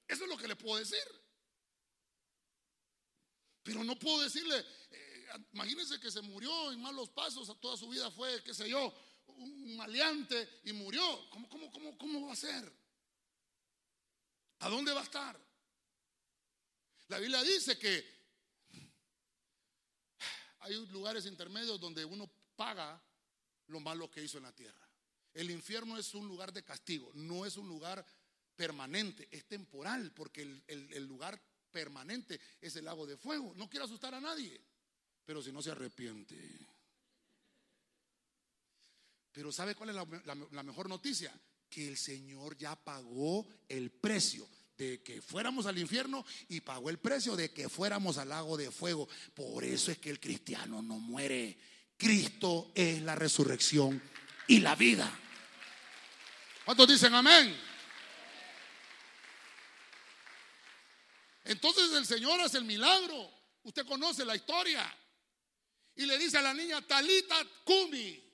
Eso es lo que le puedo decir. Pero no puedo decirle, eh, imagínense que se murió en malos pasos, toda su vida fue, qué sé yo, un maleante y murió. ¿Cómo, cómo, cómo, cómo va a ser? ¿A dónde va a estar? La Biblia dice que hay lugares intermedios donde uno paga lo malo que hizo en la tierra. El infierno es un lugar de castigo, no es un lugar permanente, es temporal, porque el, el lugar permanente es el lago de fuego. No quiero asustar a nadie, pero si no se arrepiente. Pero ¿sabe cuál es la, mejor noticia? que el Señor ya pagó el precio de que fuéramos al infierno y pagó el precio de que fuéramos al lago de fuego. Por eso es que el cristiano no muere. Cristo es la resurrección y la vida. ¿Cuántos dicen amén? Entonces el Señor hace el milagro. Usted conoce la historia. Y le dice a la niña, Talita Kumi.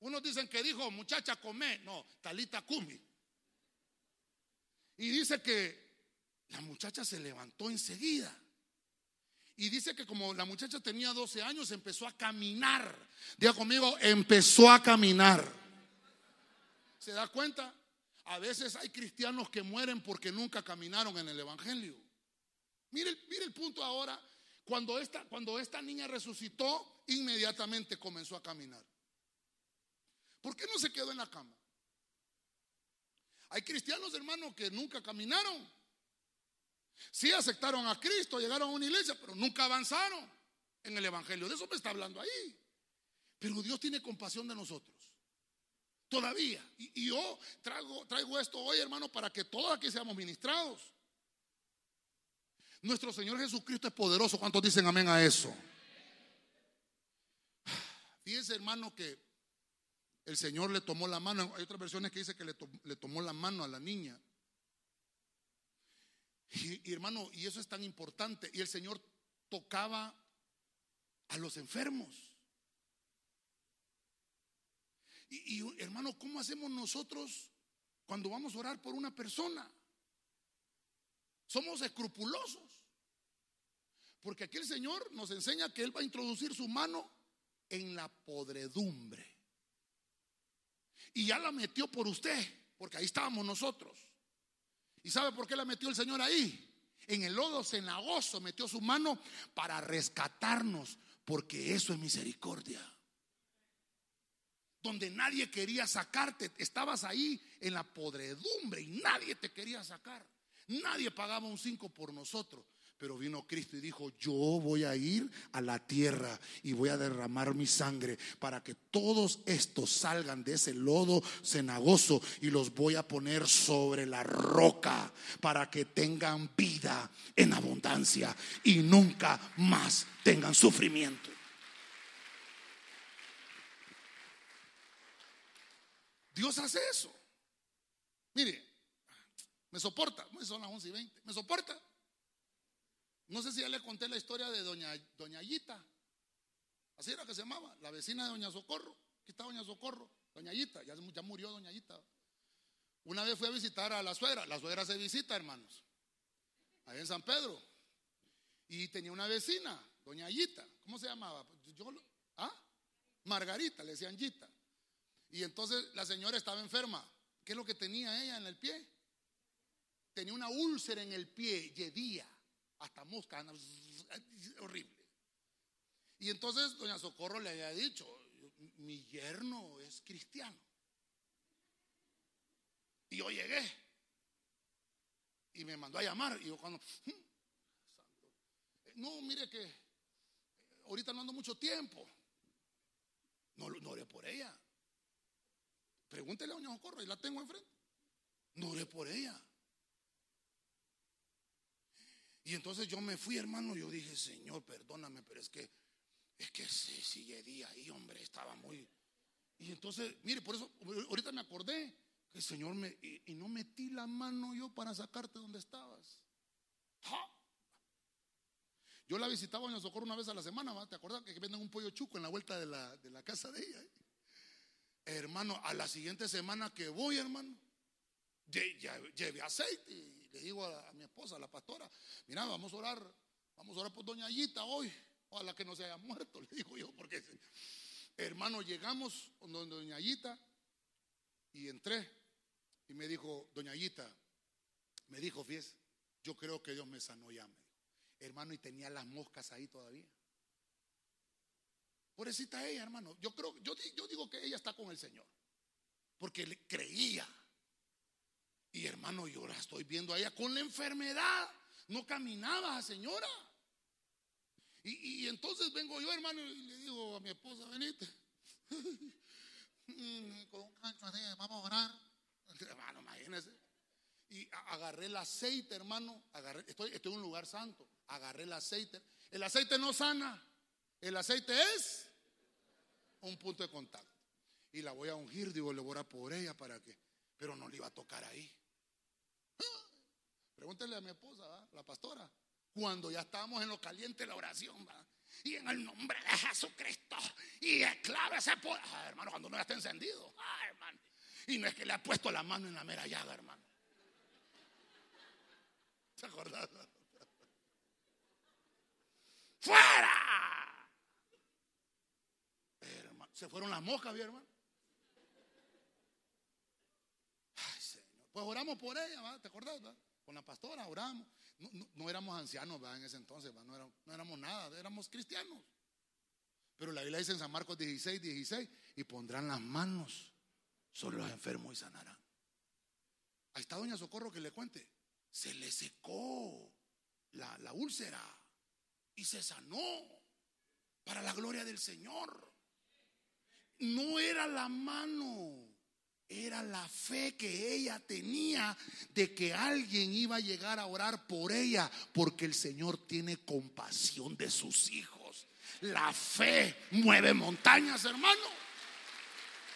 Unos dicen que dijo, muchacha, come. No, Talita Kumi. Y dice que la muchacha se levantó enseguida. Y dice que como la muchacha tenía 12 años, empezó a caminar. Diga conmigo, empezó a caminar. ¿Se da cuenta? A veces hay cristianos que mueren porque nunca caminaron en el Evangelio. Mire, mire el punto ahora. Cuando esta, cuando esta niña resucitó, inmediatamente comenzó a caminar. ¿Por qué no se quedó en la cama? Hay cristianos, hermanos, que nunca caminaron. Sí aceptaron a Cristo, llegaron a una iglesia, pero nunca avanzaron en el Evangelio. De eso me está hablando ahí. Pero Dios tiene compasión de nosotros. Todavía. Y, yo traigo, traigo esto hoy, hermano, para que todos aquí seamos ministrados. Nuestro Señor Jesucristo es poderoso. ¿Cuántos dicen amén a eso? Fíjense, hermano, que el Señor le tomó la mano. Hay otras versiones que dice que le, tomó la mano a la niña. Y, hermano, y eso es tan importante. Y el Señor tocaba a los enfermos. Y, y, hermano, ¿cómo hacemos nosotros cuando vamos a orar por una persona? Somos escrupulosos. Porque aquí el Señor nos enseña que Él va a introducir su mano en la podredumbre. Y ya la metió por usted, porque ahí estábamos nosotros. ¿Y sabe por qué la metió el Señor ahí? En el lodo cenagoso metió su mano para rescatarnos, porque eso es misericordia. Donde nadie quería sacarte, estabas ahí en la podredumbre y nadie te quería sacar. Nadie pagaba un cinco por nosotros. Pero vino Cristo y dijo, yo voy a ir a la tierra y voy a derramar mi sangre para que todos estos salgan de ese lodo cenagoso y los voy a poner sobre la roca para que tengan vida en abundancia y nunca más tengan sufrimiento. Dios hace eso. Mire, me soporta, son las 11 y 20, me soporta. No sé si ya le conté la historia de doña, doña. Así era que se llamaba, la vecina de doña Socorro. Aquí está doña Socorro, doña Ayita, ya, ya murió doña Ayita. Una vez fui a visitar a la suegra, la suegra se visita, hermanos, ahí en San Pedro. Y tenía una vecina, doña Ayita, ¿cómo se llamaba? Yo, ¿ah? Margarita, le decían Yita. Y entonces la señora estaba enferma. ¿Qué es lo que tenía ella en el pie? Tenía una úlcera en el pie, yedía hasta mosca, horrible. Y entonces doña Socorro le había dicho, mi yerno es cristiano. Y yo llegué. Y me mandó a llamar. Y yo cuando, hmm, no, mire que ahorita no ando mucho tiempo. No, no oré por ella. Pregúntele a doña Socorro y la tengo enfrente. No oré por ella. Y entonces yo me fui, hermano, yo dije, Señor, perdóname, pero es que, es que sí, sigue día ahí, hombre, estaba muy... Y entonces, mire, por eso, ahorita me acordé que el Señor me... Y, no metí la mano yo para sacarte donde estabas. Yo la visitaba en Socorro una vez a la semana, ¿te acuerdas que venden un pollo chuco en la vuelta de la, de la casa de ella? Hermano, a la siguiente semana que voy, hermano, lleve aceite le digo a, mi esposa, a la pastora, mira, vamos a orar, vamos a orar por doña Ayita hoy, ojalá que no se haya muerto, le digo yo, porque hermano, llegamos donde doña Ayita y entré y me dijo, doña Ayita, me dijo, fíjese, yo creo que Dios me sanó ya, hermano, y tenía las moscas ahí todavía. Pobrecita ella, hermano. Yo creo, yo, yo digo que ella está con el Señor. Porque creía. Y hermano, yo la estoy viendo a ella con la enfermedad. No caminaba, señora. Y, entonces vengo yo, hermano, y le digo a mi esposa, venite. con un cancho así, vamos a orar. Hermano, imagínese. Y agarré el aceite, hermano. Agarré, estoy, estoy en un lugar santo. Agarré el aceite. El aceite no sana. El aceite es un punto de contacto. Y la voy a ungir, digo, le voy a por ella para que. Pero no le iba a tocar ahí. Pregúntele a mi esposa, la pastora. Cuando ya estábamos en lo caliente la oración, ¿va? y en el nombre de Jesucristo, y clave ese poder. Hermano, cuando no ya está encendido, ah, hermano. Y no es que le ha puesto la mano en la mera llaga, hermano. ¿Se acordás? ¡Fuera! se fueron las moscas, ¿vi, hermano? Ay, Señor. Pues oramos por ella, ¿va? ¿te acordás? Con la pastora oramos. No, éramos ancianos ¿va? en ese entonces. No, éramos, no éramos nada, éramos cristianos. Pero la Biblia dice en San Marcos 16, 16, y pondrán las manos sobre los enfermos y sanarán. Ahí está Doña Socorro que le cuente. Se le secó la, la úlcera y se sanó para la gloria del Señor. No era la mano era la fe que ella tenía de que alguien iba a llegar a orar por ella, porque el Señor tiene compasión de sus hijos. La fe mueve montañas, hermano.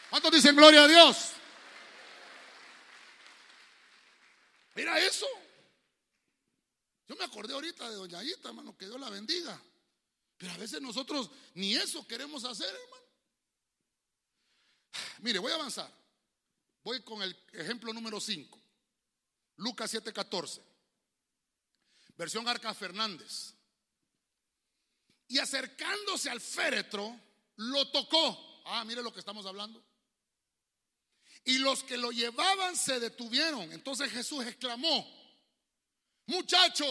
¿Cuántos dicen gloria a Dios? Mira eso. Yo me acordé ahorita de Doña hermano, que Dios la bendiga. Pero a veces nosotros ni eso queremos hacer, hermano. Mire, voy a avanzar. Voy con el ejemplo número 5. Lucas 7:14. Versión Arca Fernández. Y acercándose al féretro, lo tocó. Ah, mire lo que estamos hablando. Y los que lo llevaban se detuvieron. Entonces Jesús exclamó, muchacho,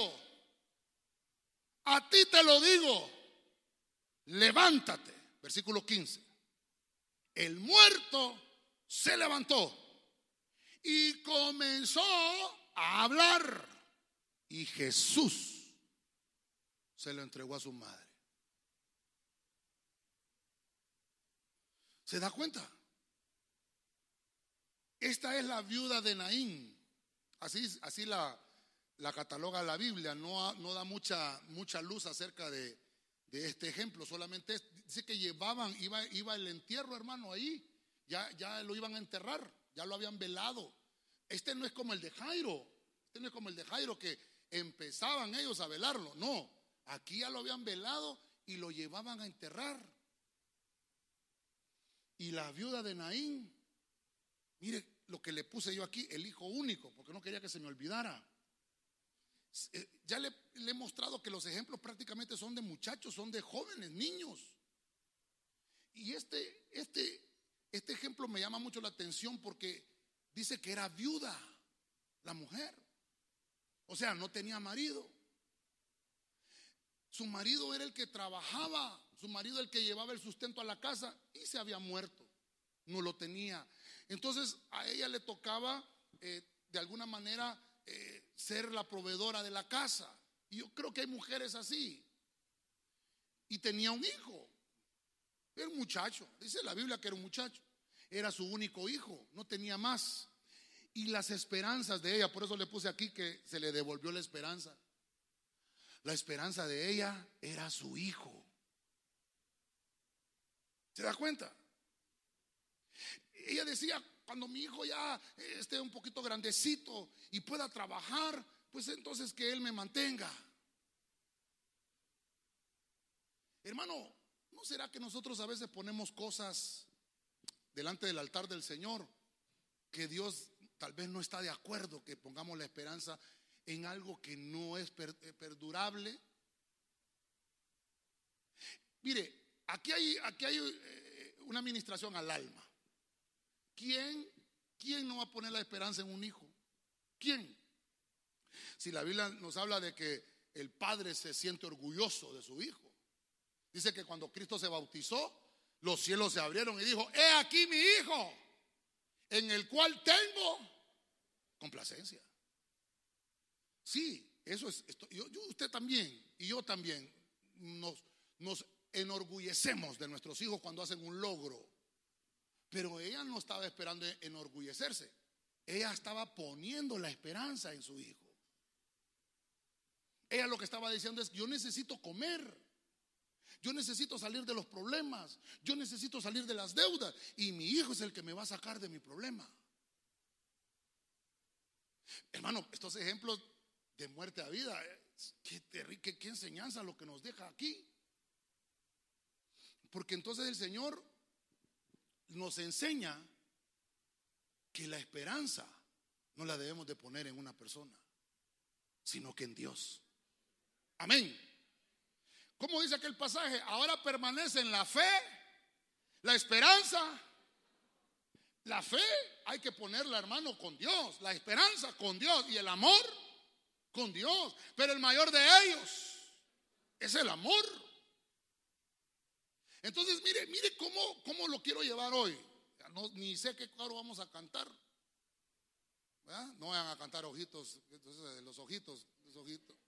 a ti te lo digo, levántate. Versículo 15. El muerto se levantó y comenzó a hablar. Y Jesús se lo entregó a su madre. ¿Se da cuenta? Esta es la viuda de Naín. Así, así la, cataloga la Biblia. No, no da mucha, mucha luz acerca de, de este ejemplo. Solamente dice que llevaban, iba, iba el entierro, hermano, ahí. Ya, ya lo iban a enterrar ya lo habían velado. Este no es como el de Jairo, este no es como el de Jairo que empezaban ellos a velarlo, no, aquí ya lo habían velado y lo llevaban a enterrar. Y la viuda de Naín, mire lo que le puse yo aquí, el hijo único, porque no quería que se me olvidara. Eh, ya le, le, he mostrado que los ejemplos prácticamente son de muchachos, son de jóvenes, niños. Y este, este, este ejemplo me llama mucho la atención porque dice que era viuda la mujer. O sea, no tenía marido. Su marido era el que trabajaba, su marido el que llevaba el sustento a la casa y se había muerto. No lo tenía. Entonces a ella le tocaba eh, de alguna manera eh, ser la proveedora de la casa. Y yo creo que hay mujeres así. Y tenía un hijo. Era un muchacho. Dice la Biblia que era un muchacho. Era su único hijo, no tenía más. Y las esperanzas de ella, por eso le puse aquí que se le devolvió la esperanza. La esperanza de ella era su hijo. ¿Se da cuenta? Ella decía, cuando mi hijo ya esté un poquito grandecito y pueda trabajar, pues entonces que él me mantenga. Hermano, ¿no será que nosotros a veces ponemos cosas delante del altar del Señor que Dios tal vez no está de acuerdo que pongamos la esperanza en algo que no es eh, perdurable. Mire, aquí hay, aquí hay eh, una administración al alma. ¿Quién, ¿Quién no va a poner la esperanza en un hijo? ¿Quién? Si la Biblia nos habla de que el padre se siente orgulloso de su hijo. Dice que cuando Cristo se bautizó, los cielos se abrieron y dijo, he aquí mi hijo, en el cual tengo complacencia. Sí, eso es, esto, yo, usted también y yo también nos, nos enorgullecemos de nuestros hijos cuando hacen un logro. Pero ella no estaba esperando enorgullecerse. ella estaba poniendo la esperanza en su hijo. Ella lo que estaba diciendo es, yo necesito comer. Yo necesito salir de los problemas. Yo necesito salir de las deudas. Y mi hijo es el que me va a sacar de mi problema. Hermano, estos ejemplos de muerte a vida, qué, qué, qué enseñanza lo que nos deja aquí. Porque entonces el Señor nos enseña que la esperanza no la debemos de poner en una persona, sino que en Dios. Amén. ¿Cómo dice aquel pasaje? Ahora permanece en la fe, la esperanza. La fe hay que ponerla, hermano, con Dios. La esperanza con Dios y el amor con Dios. Pero el mayor de ellos es el amor. Entonces, mire, mire cómo, cómo lo quiero llevar hoy. ni sé qué coro vamos a cantar. No vayan a cantar ojitos, los ojitos, los ojitos.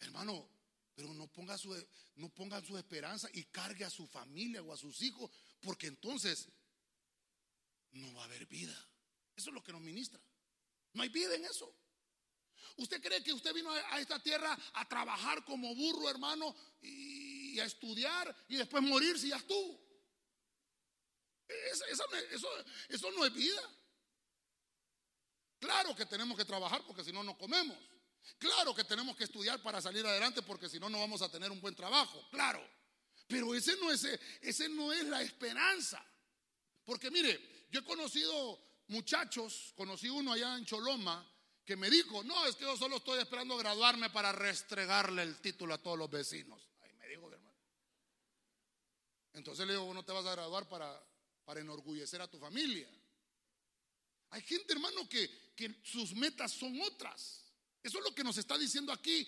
Hermano, pero no ponga, su, no ponga su esperanza y cargue a su familia o a sus hijos, porque entonces no va a haber vida. Eso es lo que nos ministra. No hay vida en eso. ¿Usted cree que usted vino a esta tierra a trabajar como burro, hermano, y a estudiar y después morir si ya estuvo? Eso, eso no es vida. Claro que tenemos que trabajar porque si no, no comemos. Claro que tenemos que estudiar para salir adelante porque si no, no vamos a tener un buen trabajo. Claro. Pero ese no es, ese no es la esperanza. Porque mire, yo he conocido muchachos, conocí uno allá en Choloma que me dijo, no, es que yo solo estoy esperando graduarme para restregarle el título a todos los vecinos. Ahí me dijo, hermano. Entonces le digo, no te vas a graduar para, para enorgullecer a tu familia. Hay gente, hermano, que, que sus metas son otras. Eso es lo que nos está diciendo aquí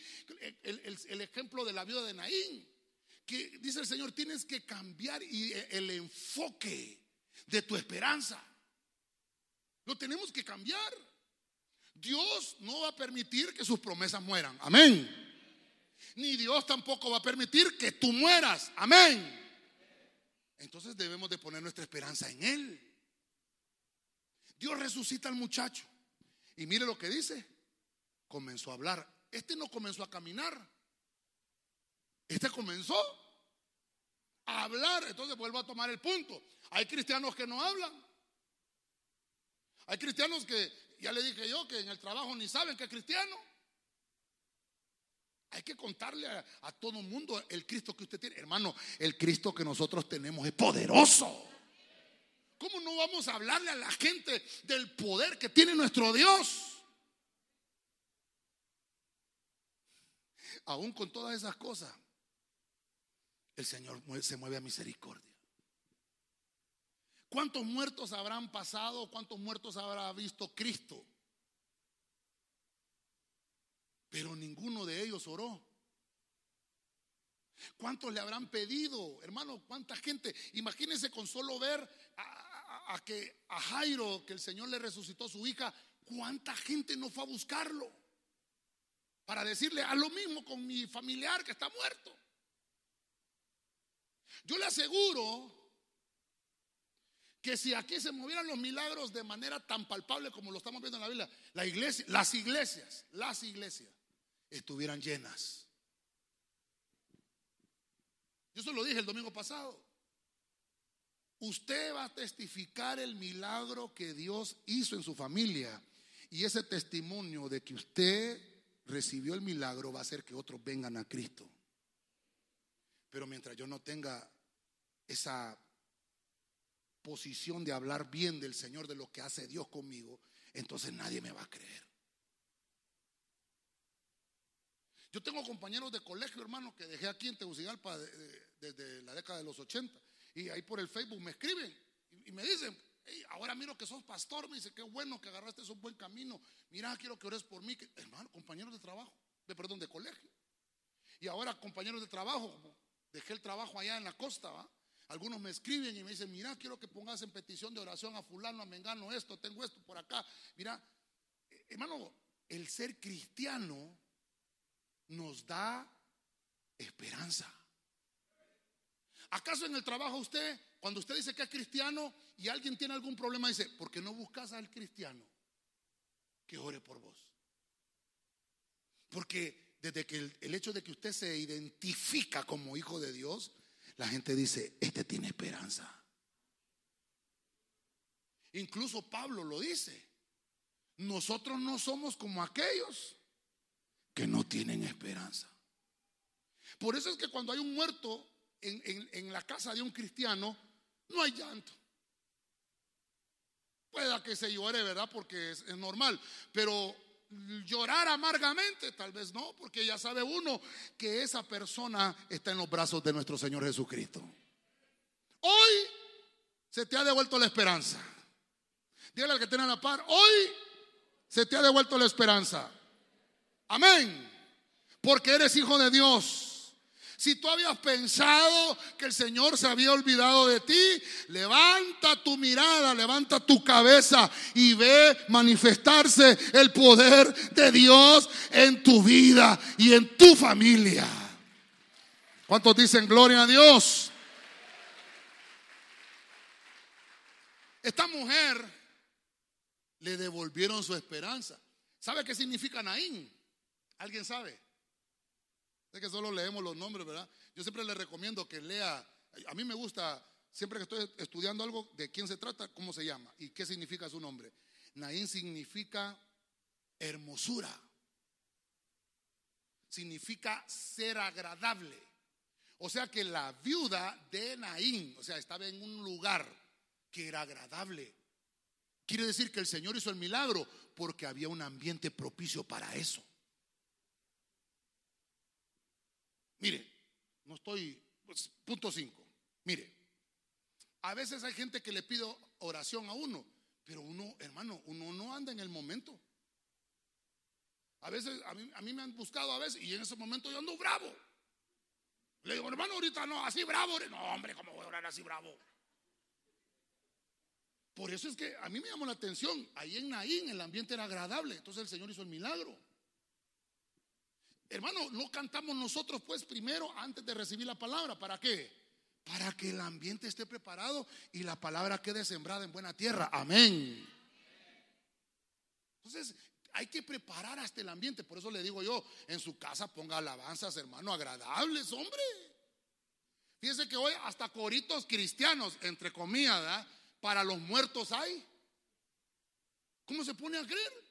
el, ejemplo de la viuda de Naín. Que dice el Señor, tienes que cambiar el enfoque de tu esperanza. Lo tenemos que cambiar. Dios no va a permitir que sus promesas mueran. Amén. Ni Dios tampoco va a permitir que tú mueras. Amén. Entonces debemos de poner nuestra esperanza en Él. Dios resucita al muchacho. Y mire lo que dice comenzó a hablar. Este no comenzó a caminar. Este comenzó a hablar. Entonces vuelvo a tomar el punto. Hay cristianos que no hablan. Hay cristianos que, ya le dije yo, que en el trabajo ni saben que es cristiano. Hay que contarle a, todo el mundo el Cristo que usted tiene. Hermano, el Cristo que nosotros tenemos es poderoso. ¿Cómo no vamos a hablarle a la gente del poder que tiene nuestro Dios? Aún con todas esas cosas, el Señor se mueve a misericordia. ¿Cuántos muertos habrán pasado? ¿Cuántos muertos habrá visto Cristo? Pero ninguno de ellos oró. ¿Cuántos le habrán pedido? Hermano, ¿cuánta gente? Imagínense con solo ver a, que a Jairo, que el Señor le resucitó su hija, ¿cuánta gente no fue a buscarlo? Para decirle a lo mismo con mi familiar que está muerto. Yo le aseguro que si aquí se movieran los milagros de manera tan palpable como lo estamos viendo en la Biblia, las iglesias, las iglesias estuvieran llenas. Yo se lo dije el domingo pasado. Usted va a testificar el milagro que Dios hizo en su familia y ese testimonio de que usted recibió el milagro va a hacer que otros vengan a Cristo. Pero mientras yo no tenga esa posición de hablar bien del Señor, de lo que hace Dios conmigo, entonces nadie me va a creer. Yo tengo compañeros de colegio, hermano, que dejé aquí en Tegucigalpa desde la década de los 80. Y ahí por el Facebook me escriben y me dicen, ahora miro que sos pastor, me dice, qué bueno que agarraste un buen camino. Mira, quiero que ores por mí. hermano, compañeros de trabajo, de perdón, de colegio. Y ahora compañeros de trabajo, dejé el trabajo allá en la costa, Algunos me escriben y me dicen, mira, quiero que pongas en petición de oración a fulano, a mengano esto, tengo esto por acá. Mira, hermano, el ser cristiano nos da esperanza. ¿Acaso en el trabajo usted cuando usted dice que es cristiano y alguien tiene algún problema, dice, ¿por qué no buscas al cristiano que ore por vos? Porque desde que el, el hecho de que usted se identifica como hijo de Dios, la gente dice, este tiene esperanza. Incluso Pablo lo dice. Nosotros no somos como aquellos que no tienen esperanza. Por eso es que cuando hay un muerto en, la casa de un cristiano, no hay llanto. Pueda que se llore, ¿verdad? Porque es, es normal. Pero llorar amargamente, tal vez no, porque ya sabe uno que esa persona está en los brazos de nuestro Señor Jesucristo. Hoy se te ha devuelto la esperanza. Dígale al que tiene la par, hoy se te ha devuelto la esperanza. Amén. Porque eres hijo de Dios. Si tú habías pensado que el Señor se había olvidado de ti, levanta tu mirada, levanta tu cabeza y ve manifestarse el poder de Dios en tu vida y en tu familia. ¿Cuántos dicen gloria a Dios? Esta mujer le devolvieron su esperanza. ¿Sabe qué significa Naín? ¿Alguien sabe? Es que solo leemos los nombres, ¿verdad? Yo siempre le recomiendo que lea, a mí me gusta, siempre que estoy estudiando algo, de quién se trata, cómo se llama y qué significa su nombre. Naín significa hermosura, significa ser agradable. O sea que la viuda de Naín, o sea, estaba en un lugar que era agradable. Quiere decir que el Señor hizo el milagro porque había un ambiente propicio para eso. Mire, no estoy, pues, punto 5. Mire, a veces hay gente que le pide oración a uno, pero uno, hermano, uno no anda en el momento. A veces, a mí, a mí me han buscado a veces y en ese momento yo ando bravo. Le digo, hermano, ahorita no, así bravo. No, hombre, ¿cómo voy a orar así bravo? Por eso es que a mí me llamó la atención. Ahí en Naín el ambiente era agradable. Entonces el Señor hizo el milagro. Hermano, no cantamos nosotros pues primero antes de recibir la palabra. ¿Para qué? Para que el ambiente esté preparado y la palabra quede sembrada en buena tierra. Amén. Entonces, hay que preparar hasta el ambiente. Por eso le digo yo, en su casa ponga alabanzas, hermano, agradables, hombre. Fíjese que hoy hasta coritos cristianos, entre comillas, para los muertos hay. ¿Cómo se pone a creer?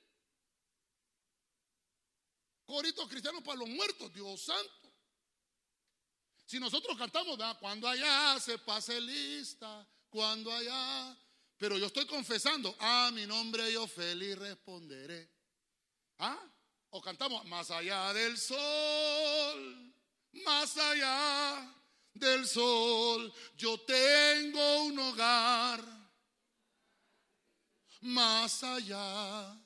Coritos cristianos para los muertos, Dios santo. Si nosotros cantamos, cuando allá se pase lista, cuando allá. Pero yo estoy confesando, a mi nombre yo feliz responderé. ¿Ah? O cantamos, más allá del sol, más allá del sol, yo tengo un hogar. Más allá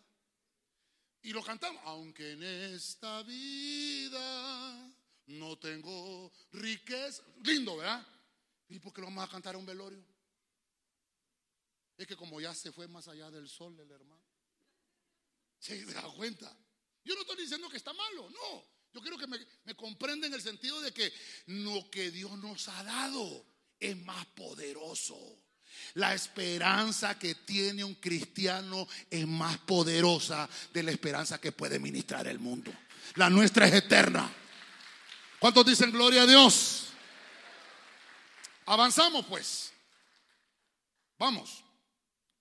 y lo cantamos, aunque en esta vida no tengo riqueza. Lindo, ¿verdad? ¿Y por qué lo vamos a cantar a un velorio? Es que como ya se fue más allá del sol el hermano. ¿Se da cuenta? Yo no estoy diciendo que está malo, no. Yo quiero que me, me comprenda en el sentido de que lo que Dios nos ha dado es más poderoso. La esperanza que tiene un cristiano es más poderosa de la esperanza que puede ministrar el mundo. La nuestra es eterna. ¿Cuántos dicen gloria a Dios? Avanzamos pues. Vamos.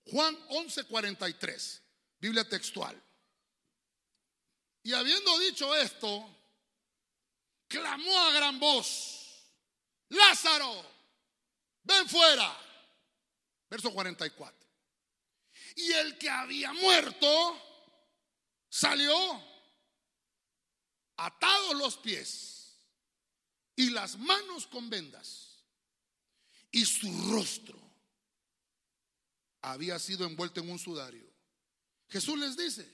Juan 11:43, Biblia textual. Y habiendo dicho esto, clamó a gran voz, Lázaro, ven fuera. Verso 44. Y el que había muerto salió atados los pies y las manos con vendas y su rostro había sido envuelto en un sudario. Jesús les dice,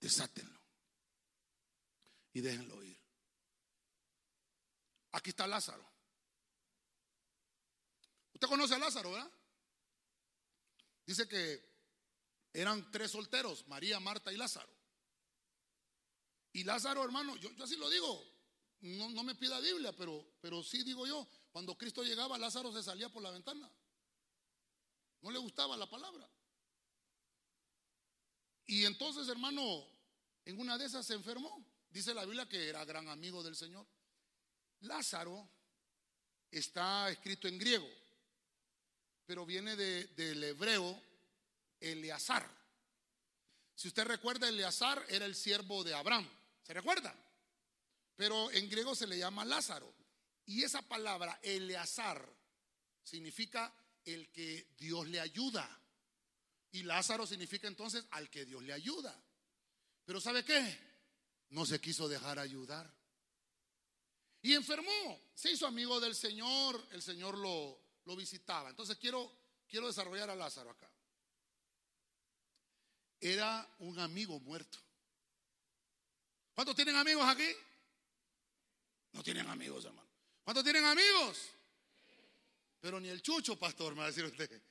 desátenlo y déjenlo ir. Aquí está Lázaro. Conoce a Lázaro, ¿verdad? Dice que eran tres solteros, María, Marta y Lázaro. Y Lázaro, hermano, yo, así lo digo, no, me pida Biblia, pero, pero sí digo yo, Cuando Cristo llegaba, Lázaro se salía por la ventana. No le gustaba la palabra. Y entonces, hermano, en una de esas se enfermó. Dice la Biblia que era gran amigo del Señor. Lázaro está escrito en griego, pero viene del hebreo Eleazar. Si usted recuerda, Eleazar era el siervo de Abraham. ¿Se recuerda? Pero en griego se le llama Lázaro. Y esa palabra, Eleazar, significa el que Dios le ayuda. Y Lázaro significa entonces al que Dios le ayuda. Pero ¿sabe qué? No se quiso dejar ayudar. Y enfermó. Se hizo amigo del Señor. El Señor lo, lo visitaba. Entonces quiero, quiero desarrollar a Lázaro acá. Era un amigo muerto. ¿Cuántos tienen amigos aquí? No tienen amigos, hermano. ¿Cuántos tienen amigos? Pero ni el chucho, pastor, me va a decir usted.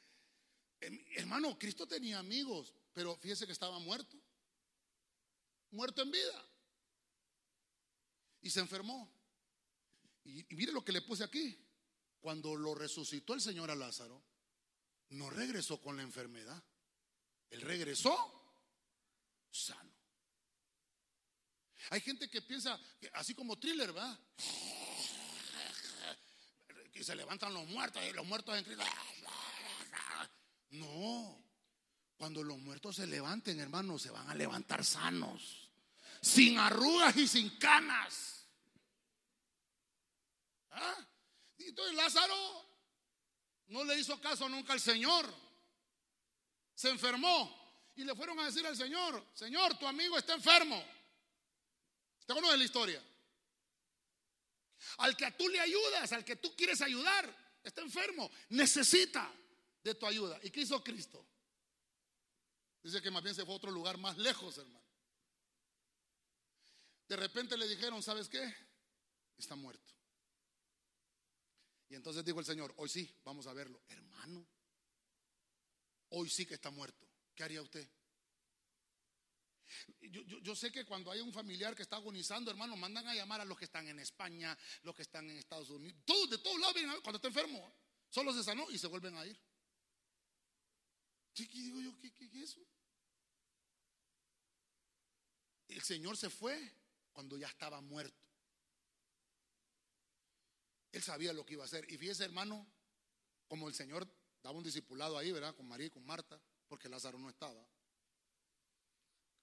Hermano, Cristo tenía amigos, pero fíjese que estaba muerto. Muerto en vida. Y se enfermó. Y, mire lo que le puse aquí. Cuando lo resucitó el Señor a Lázaro, no regresó con la enfermedad. Él regresó sano. Hay gente que piensa, así como thriller, ¿verdad? Que se levantan los muertos y los muertos en Cristo. No, cuando los muertos se levanten, hermanos, se van a levantar sanos, sin arrugas y sin canas. ¿Ah? Y entonces Lázaro no le hizo caso nunca al Señor. Se enfermó y le fueron a decir al Señor, Señor, tu amigo está enfermo. ¿Usted conoce la historia? Al que tú le ayudas, al que tú quieres ayudar, está enfermo, necesita de tu ayuda. ¿Y qué hizo Cristo? Dice que más bien se fue a otro lugar más lejos, hermano. De repente le dijeron, ¿sabes qué? Está muerto. Y entonces dijo el Señor, hoy sí, vamos a verlo. Hermano, hoy sí que está muerto. ¿Qué haría usted? Yo, sé que cuando hay un familiar que está agonizando, hermano, mandan a llamar a los que están en España, los que están en Estados Unidos, de todos lados vienen cuando está enfermo. Solo se sanó y se vuelven a ir. ¿Qué, digo yo? ¿Qué, qué, es eso? El Señor se fue cuando ya estaba muerto. Él sabía lo que iba a hacer. Y fíjese, hermano, como el Señor daba un discipulado ahí, ¿verdad? Con María y con Marta, porque Lázaro no estaba.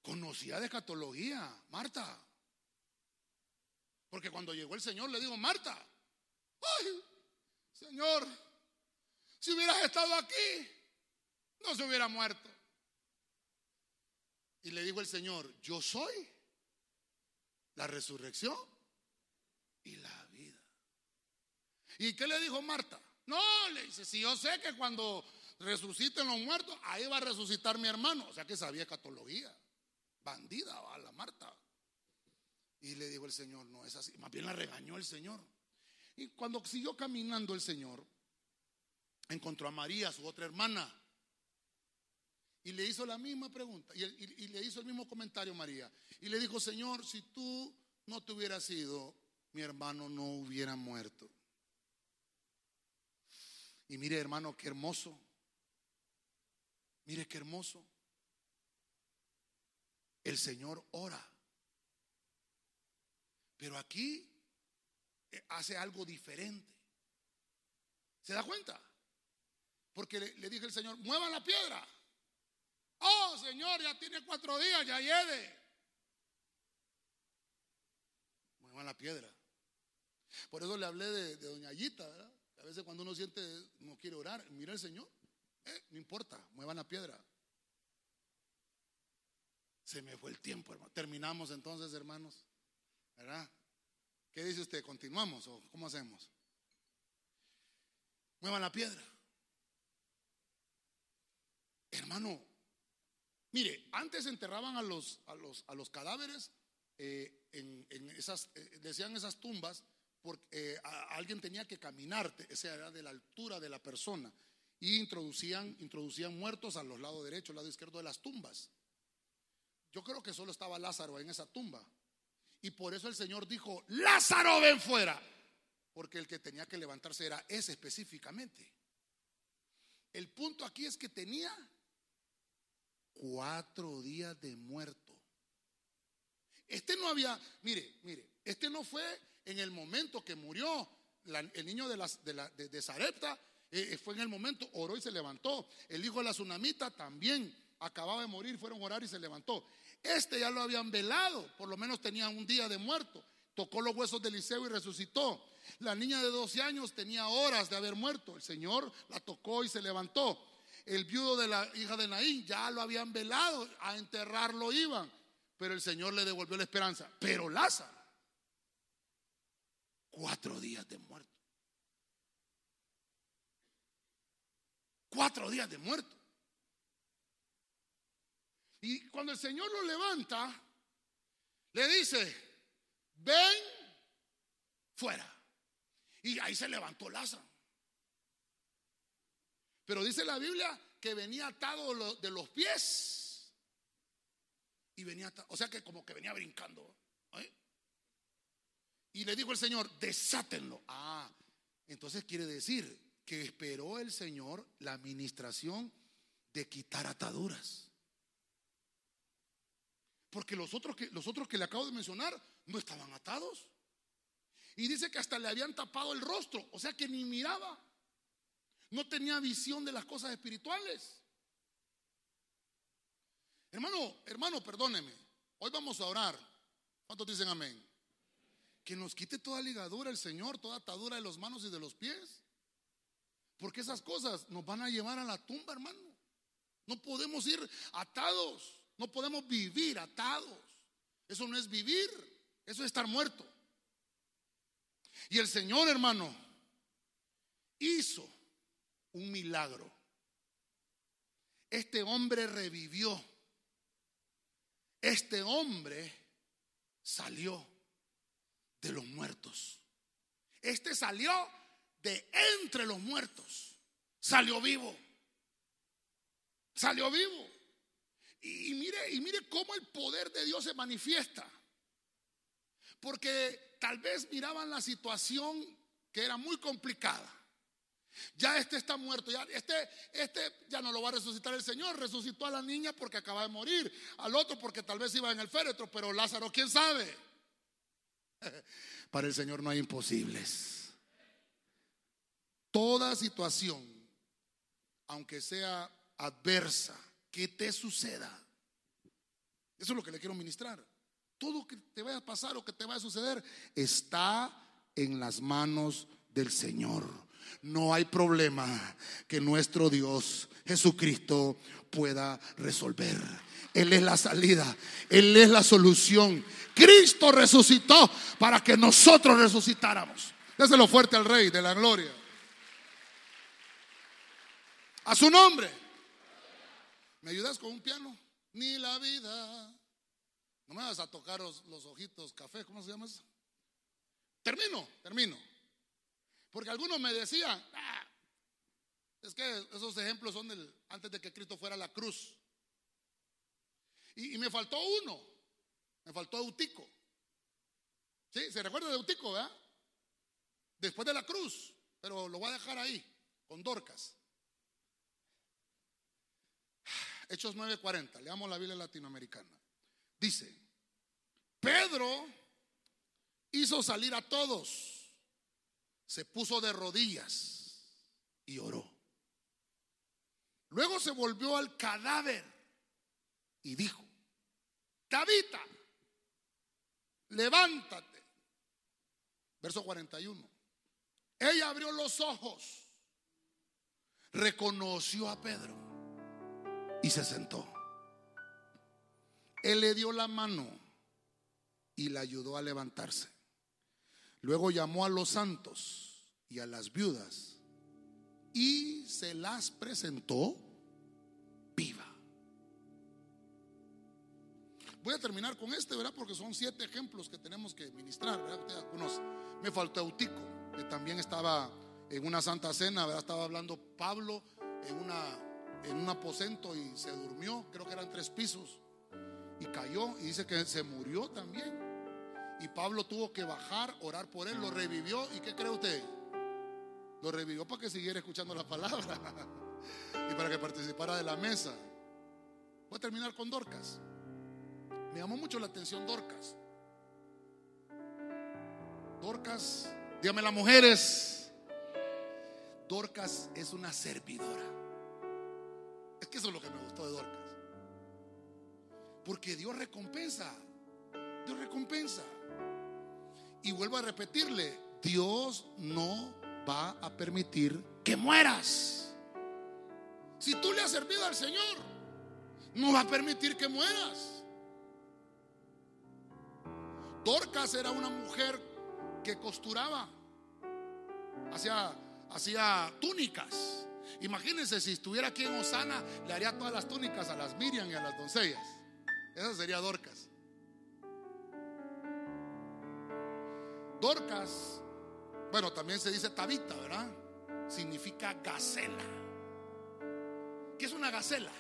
Conocía de escatología, Marta. Porque cuando llegó el Señor le digo, Marta, ay, Señor, si hubieras estado aquí, no se hubiera muerto. Y le dijo el Señor, yo soy la resurrección y la. ¿Y qué le dijo Marta? No, le dice, si yo sé que cuando resuciten los muertos, ahí va a resucitar mi hermano. O sea que sabía escatología bandida a la Marta. Y le dijo el Señor, no es así. Más bien la regañó el Señor. Y cuando siguió caminando el Señor, encontró a María, su otra hermana. Y le hizo la misma pregunta. Y, y le hizo el mismo comentario María. Y le dijo, Señor, si tú no te hubieras ido, mi hermano no hubiera muerto. Y mire, hermano, qué hermoso. Mire qué hermoso el Señor ora. Pero aquí eh, hace algo diferente. ¿Se da cuenta? Porque le, dije al Señor, mueva la piedra. Oh, Señor, ya tiene cuatro días, ya lleve. Mueva la piedra. Por eso le hablé de, Doña Ayita, ¿verdad? A veces cuando uno siente, no quiere orar, mira al Señor. Eh, no importa, muevan la piedra. Se me fue el tiempo, hermano. Terminamos entonces, hermanos. ¿Verdad? ¿Qué dice usted? ¿Continuamos o cómo hacemos? Muevan la piedra. Hermano, mire, antes enterraban a los, a los, a los cadáveres eh, en, esas, eh, decían esas tumbas, porque eh, alguien tenía que caminar, esa era de la altura de la persona, y introducían, introducían muertos a los lados derecho, al lado izquierdo de las tumbas. Yo creo que solo estaba Lázaro en esa tumba. Y por eso el Señor dijo, Lázaro, ven fuera. porque el que tenía que levantarse era ese específicamente. El punto aquí es que tenía cuatro días de muerto. Este no había, mire, mire, este no fue en el momento que murió el niño de, las, de, la, de, Zarepta, eh, eh, fue en el momento, oró y se levantó. El hijo de la tsunamita también acababa de morir, fueron a orar y se levantó. Este ya lo habían velado, por lo menos tenía un día de muerto. Tocó los huesos de Eliseo y resucitó. La niña de 12 años tenía horas de haber muerto. El Señor la tocó y se levantó. El viudo de la hija de Naín ya lo habían velado, a enterrarlo iban. Pero el Señor le devolvió la esperanza. Pero Lázaro, cuatro días de muerto. Cuatro días de muerto. Y cuando el Señor lo levanta, le dice, ven fuera. Y ahí se levantó Lázaro. Pero dice la Biblia que venía atado de los pies. Y venía atado, o sea que como que venía brincando. ¿eh? Y le dijo el Señor, desátenlo. Ah, entonces quiere decir que esperó el Señor la administración de quitar ataduras. Porque los otros que, los otros que le acabo de mencionar no estaban atados. Y dice que hasta le habían tapado el rostro, o sea que ni miraba. No tenía visión de las cosas espirituales. Hermano, hermano, perdóneme. Hoy vamos a orar. ¿Cuántos dicen amén? Que nos quite toda ligadura el Señor, toda atadura de los manos y de los pies. Porque esas cosas nos van a llevar a la tumba, hermano. No podemos ir atados. No podemos vivir atados. Eso no es vivir, eso es estar muerto. Y el Señor, hermano, hizo un milagro. Este hombre revivió. Este hombre salió de los muertos. Este salió de entre los muertos. Salió vivo. Salió vivo. Y, mire, y mire cómo el poder de Dios se manifiesta. Porque tal vez miraban la situación que era muy complicada. Ya este está muerto, ya este, este ya no lo va a resucitar el Señor. Resucitó a la niña porque acaba de morir, al otro porque tal vez iba en el féretro, pero Lázaro, ¿quién sabe? Para el Señor no hay imposibles. Toda situación, aunque sea adversa, que te suceda. Eso es lo que le quiero ministrar. Todo que te vaya a pasar o que te vaya a suceder está en las manos del Señor. No hay problema que nuestro Dios Jesucristo pueda resolver. Él es la salida, Él es la solución. Cristo resucitó para que nosotros resucitáramos. Déselo fuerte al Rey de la Gloria. A su nombre. ¿Me ayudas con un piano? Ni la vida. No me vas a tocar los, ojitos café, ¿cómo se llama eso? Termino, termino. Porque algunos me decían, ah, es que esos ejemplos son del, antes de que Cristo fuera a la cruz. Y, me faltó uno, me faltó Eutico. ¿Sí? ¿Se recuerda de Eutico, verdad? Después de la cruz, pero lo voy a dejar ahí, con Dorcas. Hechos 9:40, leamos la Biblia latinoamericana. Dice, Pedro hizo salir a todos, se puso de rodillas y oró. Luego se volvió al cadáver y dijo, Tabita, levántate. Verso 41. Ella abrió los ojos, reconoció a Pedro y se sentó. Él le dio la mano y la ayudó a levantarse. Luego llamó a los santos y a las viudas y se las presentó Voy a terminar con este, ¿verdad? Porque son siete ejemplos que tenemos que ministrar, ¿verdad? Me faltó Eutico, que también estaba en una santa cena, ¿verdad? Estaba hablando Pablo en una en un aposento y se durmió, creo que eran tres pisos, y cayó y dice que se murió también. Y Pablo tuvo que bajar, orar por él, lo revivió. ¿Y qué cree usted? Lo revivió para que siguiera escuchando la palabra y para que participara de la mesa. Voy a terminar con Dorcas. Me llamó mucho la atención Dorcas. Dorcas, dígame las mujeres. Dorcas es una servidora. Es que eso es lo que me gustó de Dorcas. Porque Dios recompensa. Dios recompensa. Y vuelvo a repetirle, Dios no va a permitir que mueras. Si tú le has servido al Señor, no va a permitir que mueras. Dorcas era una mujer que costuraba, hacía, hacía túnicas. Imagínense si estuviera aquí en Osana, le haría todas las túnicas a las Miriam y a las doncellas. Esa sería Dorcas. Dorcas, bueno, también se dice tabita, ¿verdad? Significa gacela. ¿Qué es una gacela?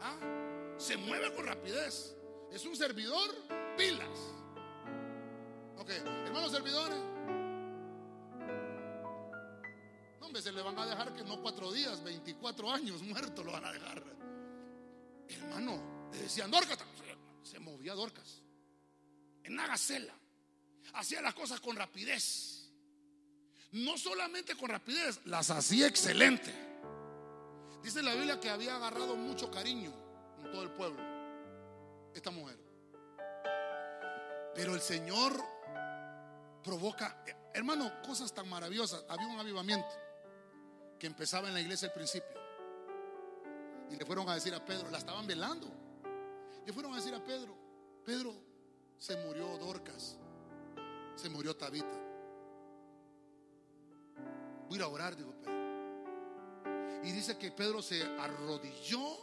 ¿Ah? Se mueve con rapidez. Es un servidor, pilas. Ok, hermanos servidores. No, hombre, se le van a dejar que no cuatro días, 24 años muerto lo van a dejar. Hermano, le decían Dorcas, se movía Dorcas en una gacela. Hacía las cosas con rapidez. No solamente con rapidez, las hacía excelente. Dice la Biblia que había agarrado mucho cariño en todo el pueblo. Esta mujer. Pero el Señor provoca, hermano, cosas tan maravillosas. Había un avivamiento que empezaba en la iglesia al principio. Y le fueron a decir a Pedro, la estaban velando. Le fueron a decir a Pedro, Pedro, se murió Dorcas, se murió Tabita. Voy a orar, dijo Pedro. Y dice que Pedro se arrodilló.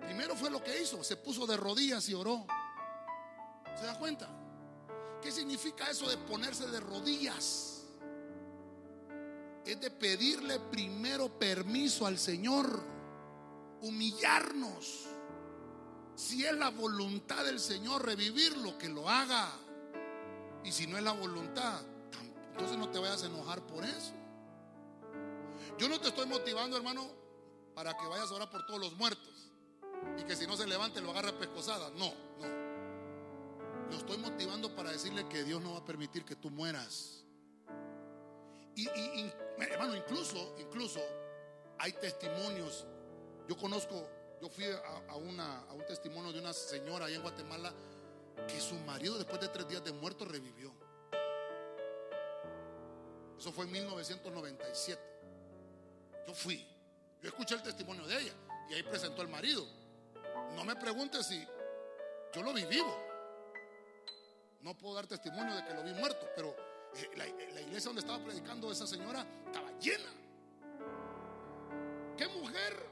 Primero fue lo que hizo, se puso de rodillas y oró. ¿Se da cuenta? ¿Qué significa eso de ponerse de rodillas? Es de pedirle primero permiso al Señor, humillarnos si es la voluntad del Señor revivirlo, que lo haga. Y si no es la voluntad, entonces no te vayas a enojar por eso. Yo no te estoy motivando, hermano, para que vayas a orar por todos los muertos. Y que si no se levante lo agarre pescosada. No, no. Lo estoy motivando para decirle que Dios no va a permitir que tú mueras. Y, hermano, incluso, incluso hay testimonios. Yo conozco yo fui a, un testimonio de una señora allá en Guatemala que su marido después de tres días de muerto revivió. Eso fue en 1997. Yo fui. Yo escuché el testimonio de ella y ahí presentó al marido. No me pregunte si yo lo vi vivo. No puedo dar testimonio de que lo vi muerto, pero eh, la, la iglesia donde estaba predicando esa señora estaba llena. ¿Qué mujer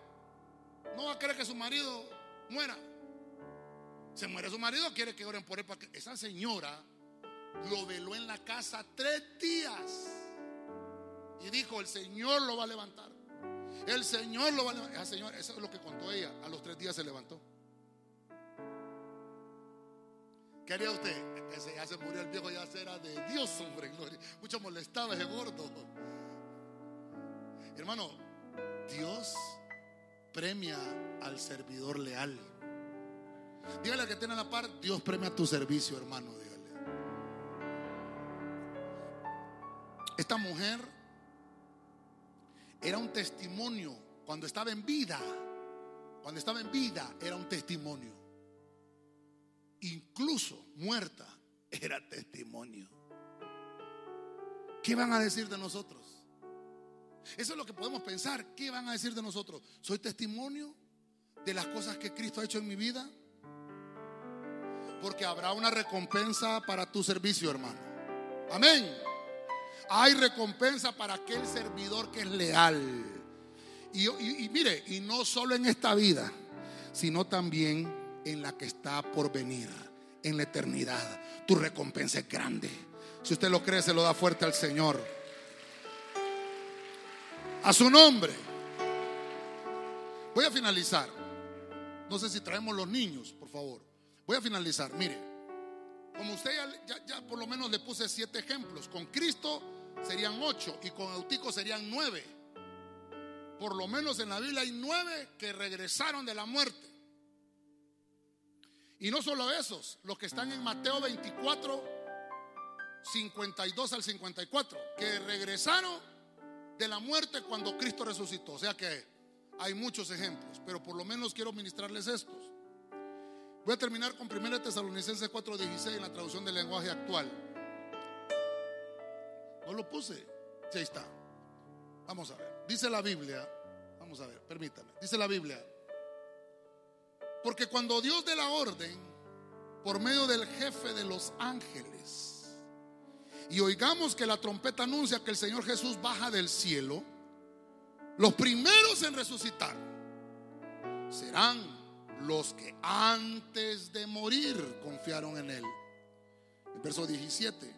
no va a querer que su marido muera. Se muere su marido, quiere que oren por él. Para que... Esa señora lo veló en la casa tres días. Y dijo, el Señor lo va a levantar. El Señor lo va a levantar. Señor, eso es lo que contó ella. A los tres días se levantó. ¿Qué haría usted? Ese ya se murió el viejo, ya será de Dios, hombre, gloria. Mucho molestaba ese gordo. Hermano, Dios premia al servidor leal. Dígale que tiene la par, Dios premia tu servicio, hermano. Dígale. Esta mujer era un testimonio cuando estaba en vida. Cuando estaba en vida era un testimonio. Incluso muerta era testimonio. ¿Qué van a decir de nosotros? Eso es lo que podemos pensar. ¿Qué van a decir de nosotros? ¿Soy testimonio de las cosas que Cristo ha hecho en mi vida? Porque habrá una recompensa para tu servicio, hermano. Amén. Hay recompensa para aquel servidor que es leal. Y, mire, y no solo en esta vida, sino también en la que está por venir, en la eternidad. Tu recompensa es grande. Si usted lo cree, se lo da fuerte al Señor a su nombre. Voy a finalizar. No sé si traemos los niños, por favor. Voy a finalizar, mire. Como usted ya, ya, por lo menos le puse siete ejemplos. Con Cristo serían ocho y con Eutico serían nueve. Por lo menos en la Biblia hay nueve que regresaron de la muerte. Y no solo esos, los que están en Mateo 24, 52 al 54, que regresaron de la muerte cuando Cristo resucitó. O sea que hay muchos ejemplos, pero por lo menos quiero ministrarles estos. Voy a terminar con 1 Tesalonicenses 4:16 en la traducción del lenguaje actual. No lo puse. Sí, ahí está. Vamos a ver. Dice la Biblia. Vamos a ver, permítame. Dice la Biblia. Porque cuando Dios dé la orden, por medio del jefe de los ángeles, y oigamos que la trompeta anuncia que el Señor Jesús baja del cielo, los primeros en resucitar serán los que antes de morir confiaron en Él. Verso 17.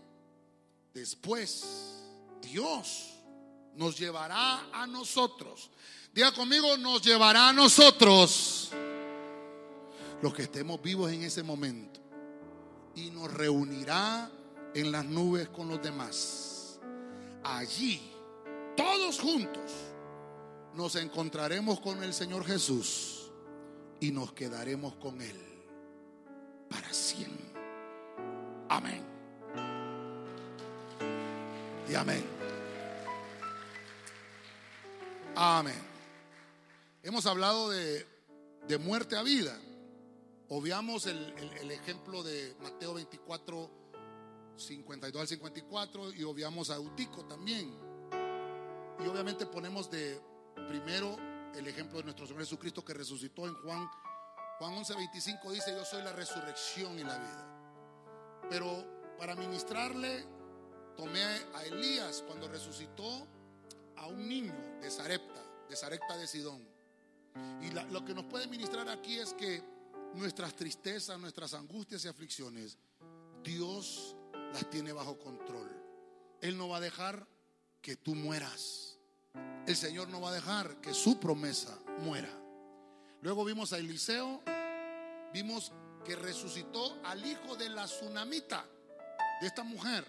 Después Dios nos llevará a nosotros. Diga conmigo, nos llevará a nosotros los que estemos vivos en ese momento y nos reunirá en las nubes con los demás. Allí, todos juntos, nos encontraremos con el Señor Jesús y nos quedaremos con Él para siempre. Amén. Y amén. Amén. Hemos hablado de, de muerte a vida. Obviamos el, ejemplo de Mateo 24, 52 al 54 y obviamos a Eutico también. Y obviamente ponemos de primero el ejemplo de nuestro Señor Jesucristo que resucitó en Juan. Juan 11, 25 dice, yo soy la resurrección y la vida. Pero para ministrarle, tomé a Elías cuando resucitó a un niño de Sarepta, de Sarepta de Sidón. Y lo que nos puede ministrar aquí es que nuestras tristezas, nuestras angustias y aflicciones, Dios las tiene bajo control. Él no va a dejar que tú mueras. El Señor no va a dejar que su promesa muera. Luego vimos a Eliseo, vimos que resucitó al hijo de la tsunamita, de esta mujer,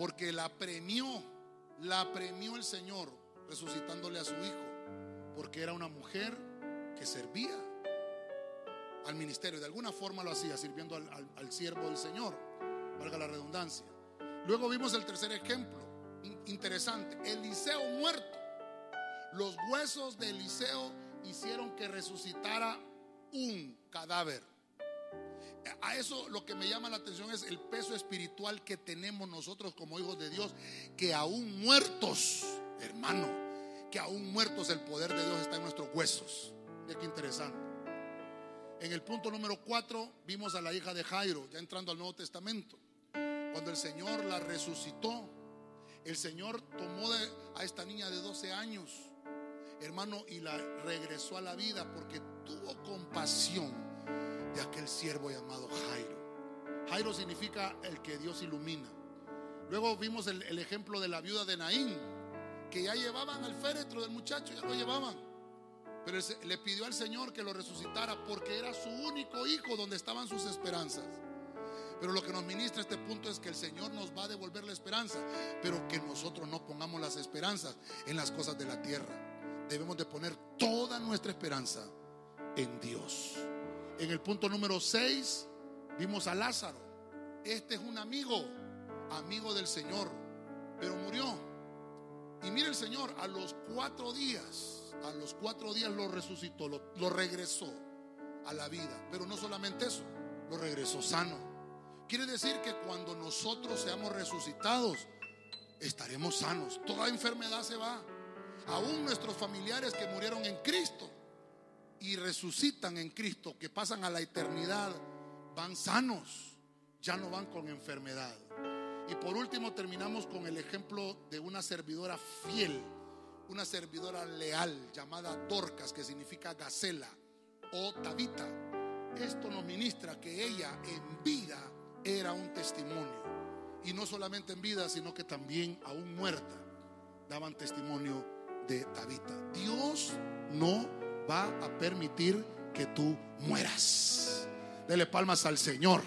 porque la premió, la premió el Señor resucitándole a su hijo, porque era una mujer que servía al ministerio. De alguna forma lo hacía, sirviendo al, siervo del Señor, valga la redundancia. Luego vimos el tercer ejemplo, interesante, Eliseo muerto. Los huesos de Eliseo hicieron que resucitara un cadáver. A eso lo que me llama la atención es el peso espiritual que tenemos nosotros como hijos de Dios, que aún muertos, hermano, que aún muertos el poder de Dios está en nuestros huesos. Mira qué interesante. En el punto número 4 vimos a la hija de Jairo, ya entrando al Nuevo Testamento. Cuando el Señor la resucitó, el Señor tomó a esta niña de 12 años, hermano, y la regresó a la vida porque tuvo compasión de aquel siervo llamado Jairo. Jairo significa el que Dios ilumina. Luego vimos el, ejemplo de la viuda de Naín, que ya llevaban al féretro del muchacho, ya lo llevaban. Pero le pidió al Señor que lo resucitara porque era su único hijo donde estaban sus esperanzas. Pero lo que nos ministra este punto es que el Señor nos va a devolver la esperanza, pero que nosotros no pongamos las esperanzas en las cosas de la tierra. Debemos de poner toda nuestra esperanza en Dios. En el punto número 6 vimos a Lázaro. Este es un amigo, amigo del Señor, pero murió. Y mire el Señor, a los cuatro días a los cuatro días lo resucitó, lo, regresó a la vida. Pero no solamente eso, lo regresó sano. Quiere decir que cuando nosotros seamos resucitados, estaremos sanos. Toda enfermedad se va. Aún nuestros familiares que murieron en Cristo y resucitan en Cristo, que pasan a la eternidad, van sanos, ya no van con enfermedad. Y por último terminamos con el ejemplo de una servidora fiel una servidora leal llamada Dorcas, que significa gacela o tabita. Esto nos ministra que ella en vida era un testimonio. Y no solamente en vida, sino que también aún muerta daban testimonio de Tabita. Dios no va a permitir que tú mueras. Dele palmas al Señor.